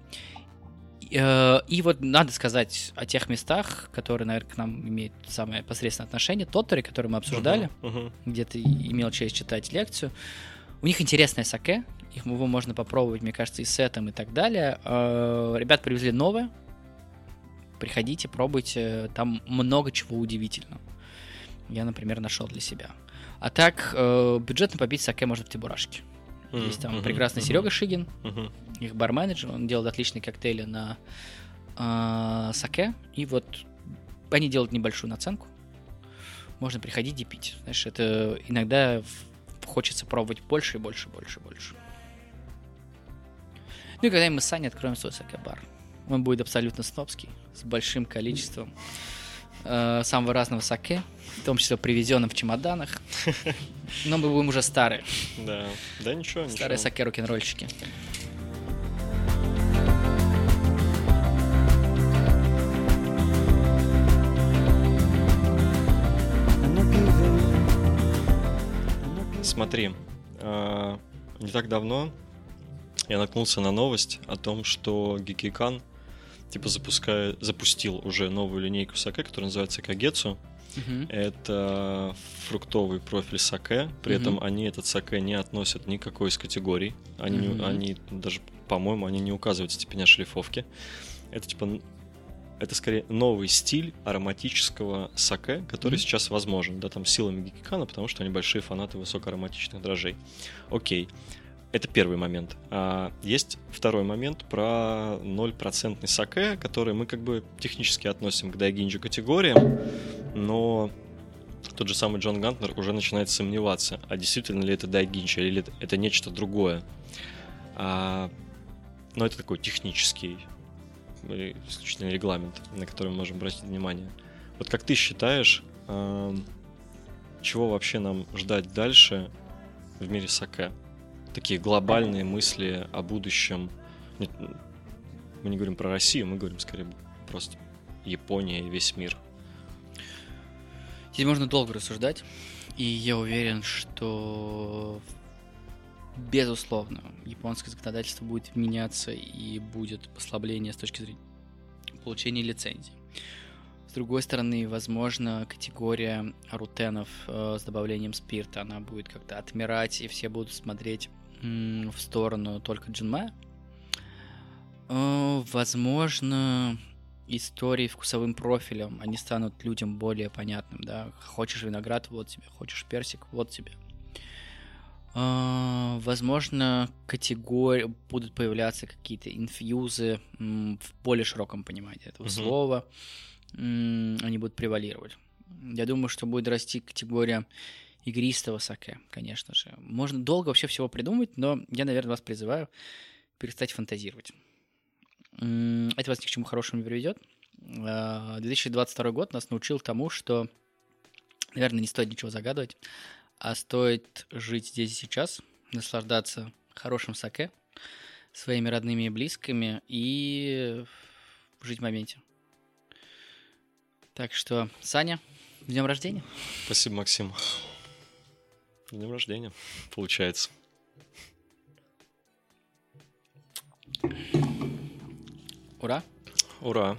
Э, И вот надо сказать о тех местах, которые, наверное, к нам имеют самое непосредственное отношение. Тотори, который мы обсуждали, мгм, мгм. где ты имел честь читать лекцию. У них интересное саке, их его можно попробовать, мне кажется, и сетом и так далее. Э, Ребят привезли новое. Приходите, пробуйте, там много чего удивительного. Я, например, нашел для себя. А так, э, бюджетно побить саке можно в Тибурашке. Есть там Мгм, прекрасный мгм, Серега Шигин, мгм. их бар-менеджер, он делает отличные коктейли на а, саке, и вот они делают небольшую наценку. Можно приходить и пить. Знаешь, это иногда хочется пробовать больше и больше, больше, больше. Ну и когда мы с Саней откроем свой саке-бар. Он будет абсолютно снобский, с большим количеством э, самого разного саке, в том числе привезенным в чемоданах. Но мы будем уже старые. Да, да ничего. Старые саке рок-н-ролльщики. Смотри, а, не так давно я наткнулся на новость о том, что Гикикан типа запускает, запустил уже новую линейку саке, которая называется Кагецу. Мгм. Это фруктовый профиль саке, при Мгм. этом они этот саке не относят никакой из категорий. Они, не- Мгм. они даже, по-моему, они не указывают степеня шлифовки. Это типа это скорее новый стиль ароматического саке, который Мгм. сейчас возможен, да, там силами Гикикана, потому что они большие фанаты высокоароматичных дрожжей. Окей. Это первый момент. А есть второй момент про 0% саке, который мы как бы технически относим к дайгинджи категориям, но тот же самый Джон Гантнер уже начинает сомневаться, а действительно ли это дайгинджи или это- нечто другое. А, но это такой технический э, исключительно регламент, на который мы можем обратить внимание. Вот как ты считаешь, эм, чего вообще нам ждать дальше в мире саке. Такие глобальные мысли о будущем. Нет, мы не говорим про Россию, мы говорим скорее просто Япония и весь мир. Здесь можно долго рассуждать, и я уверен, что безусловно японское законодательство будет меняться и будет послабление с точки зрения получения лицензий. С другой стороны, возможно, категория рутенов э, с добавлением спирта, она будет как-то отмирать, и все будут смотреть в сторону только джинма. Э, возможно, истории вкусовым профилем, они станут людям более понятным, да. Хочешь виноград, вот тебе, хочешь персик, вот тебе. А, возможно, категории будут появляться какие-то инфьюзы в более широком понимании этого Мгм. слова. Они будут превалировать. Я думаю, что будет расти категория игристого саке, конечно же. Можно долго вообще всего придумать, но я, наверное, вас призываю перестать фантазировать. Это вас ни к чему хорошему не приведет. А, 2022 год нас научил тому, что, наверное, не стоит ничего загадывать, а стоит жить здесь и сейчас, наслаждаться хорошим саке, своими родными и близкими и жить в моменте. Так что, Саня, с днем рождения. Спасибо, Максим. С Днем рождения, получается. Ура! Ура!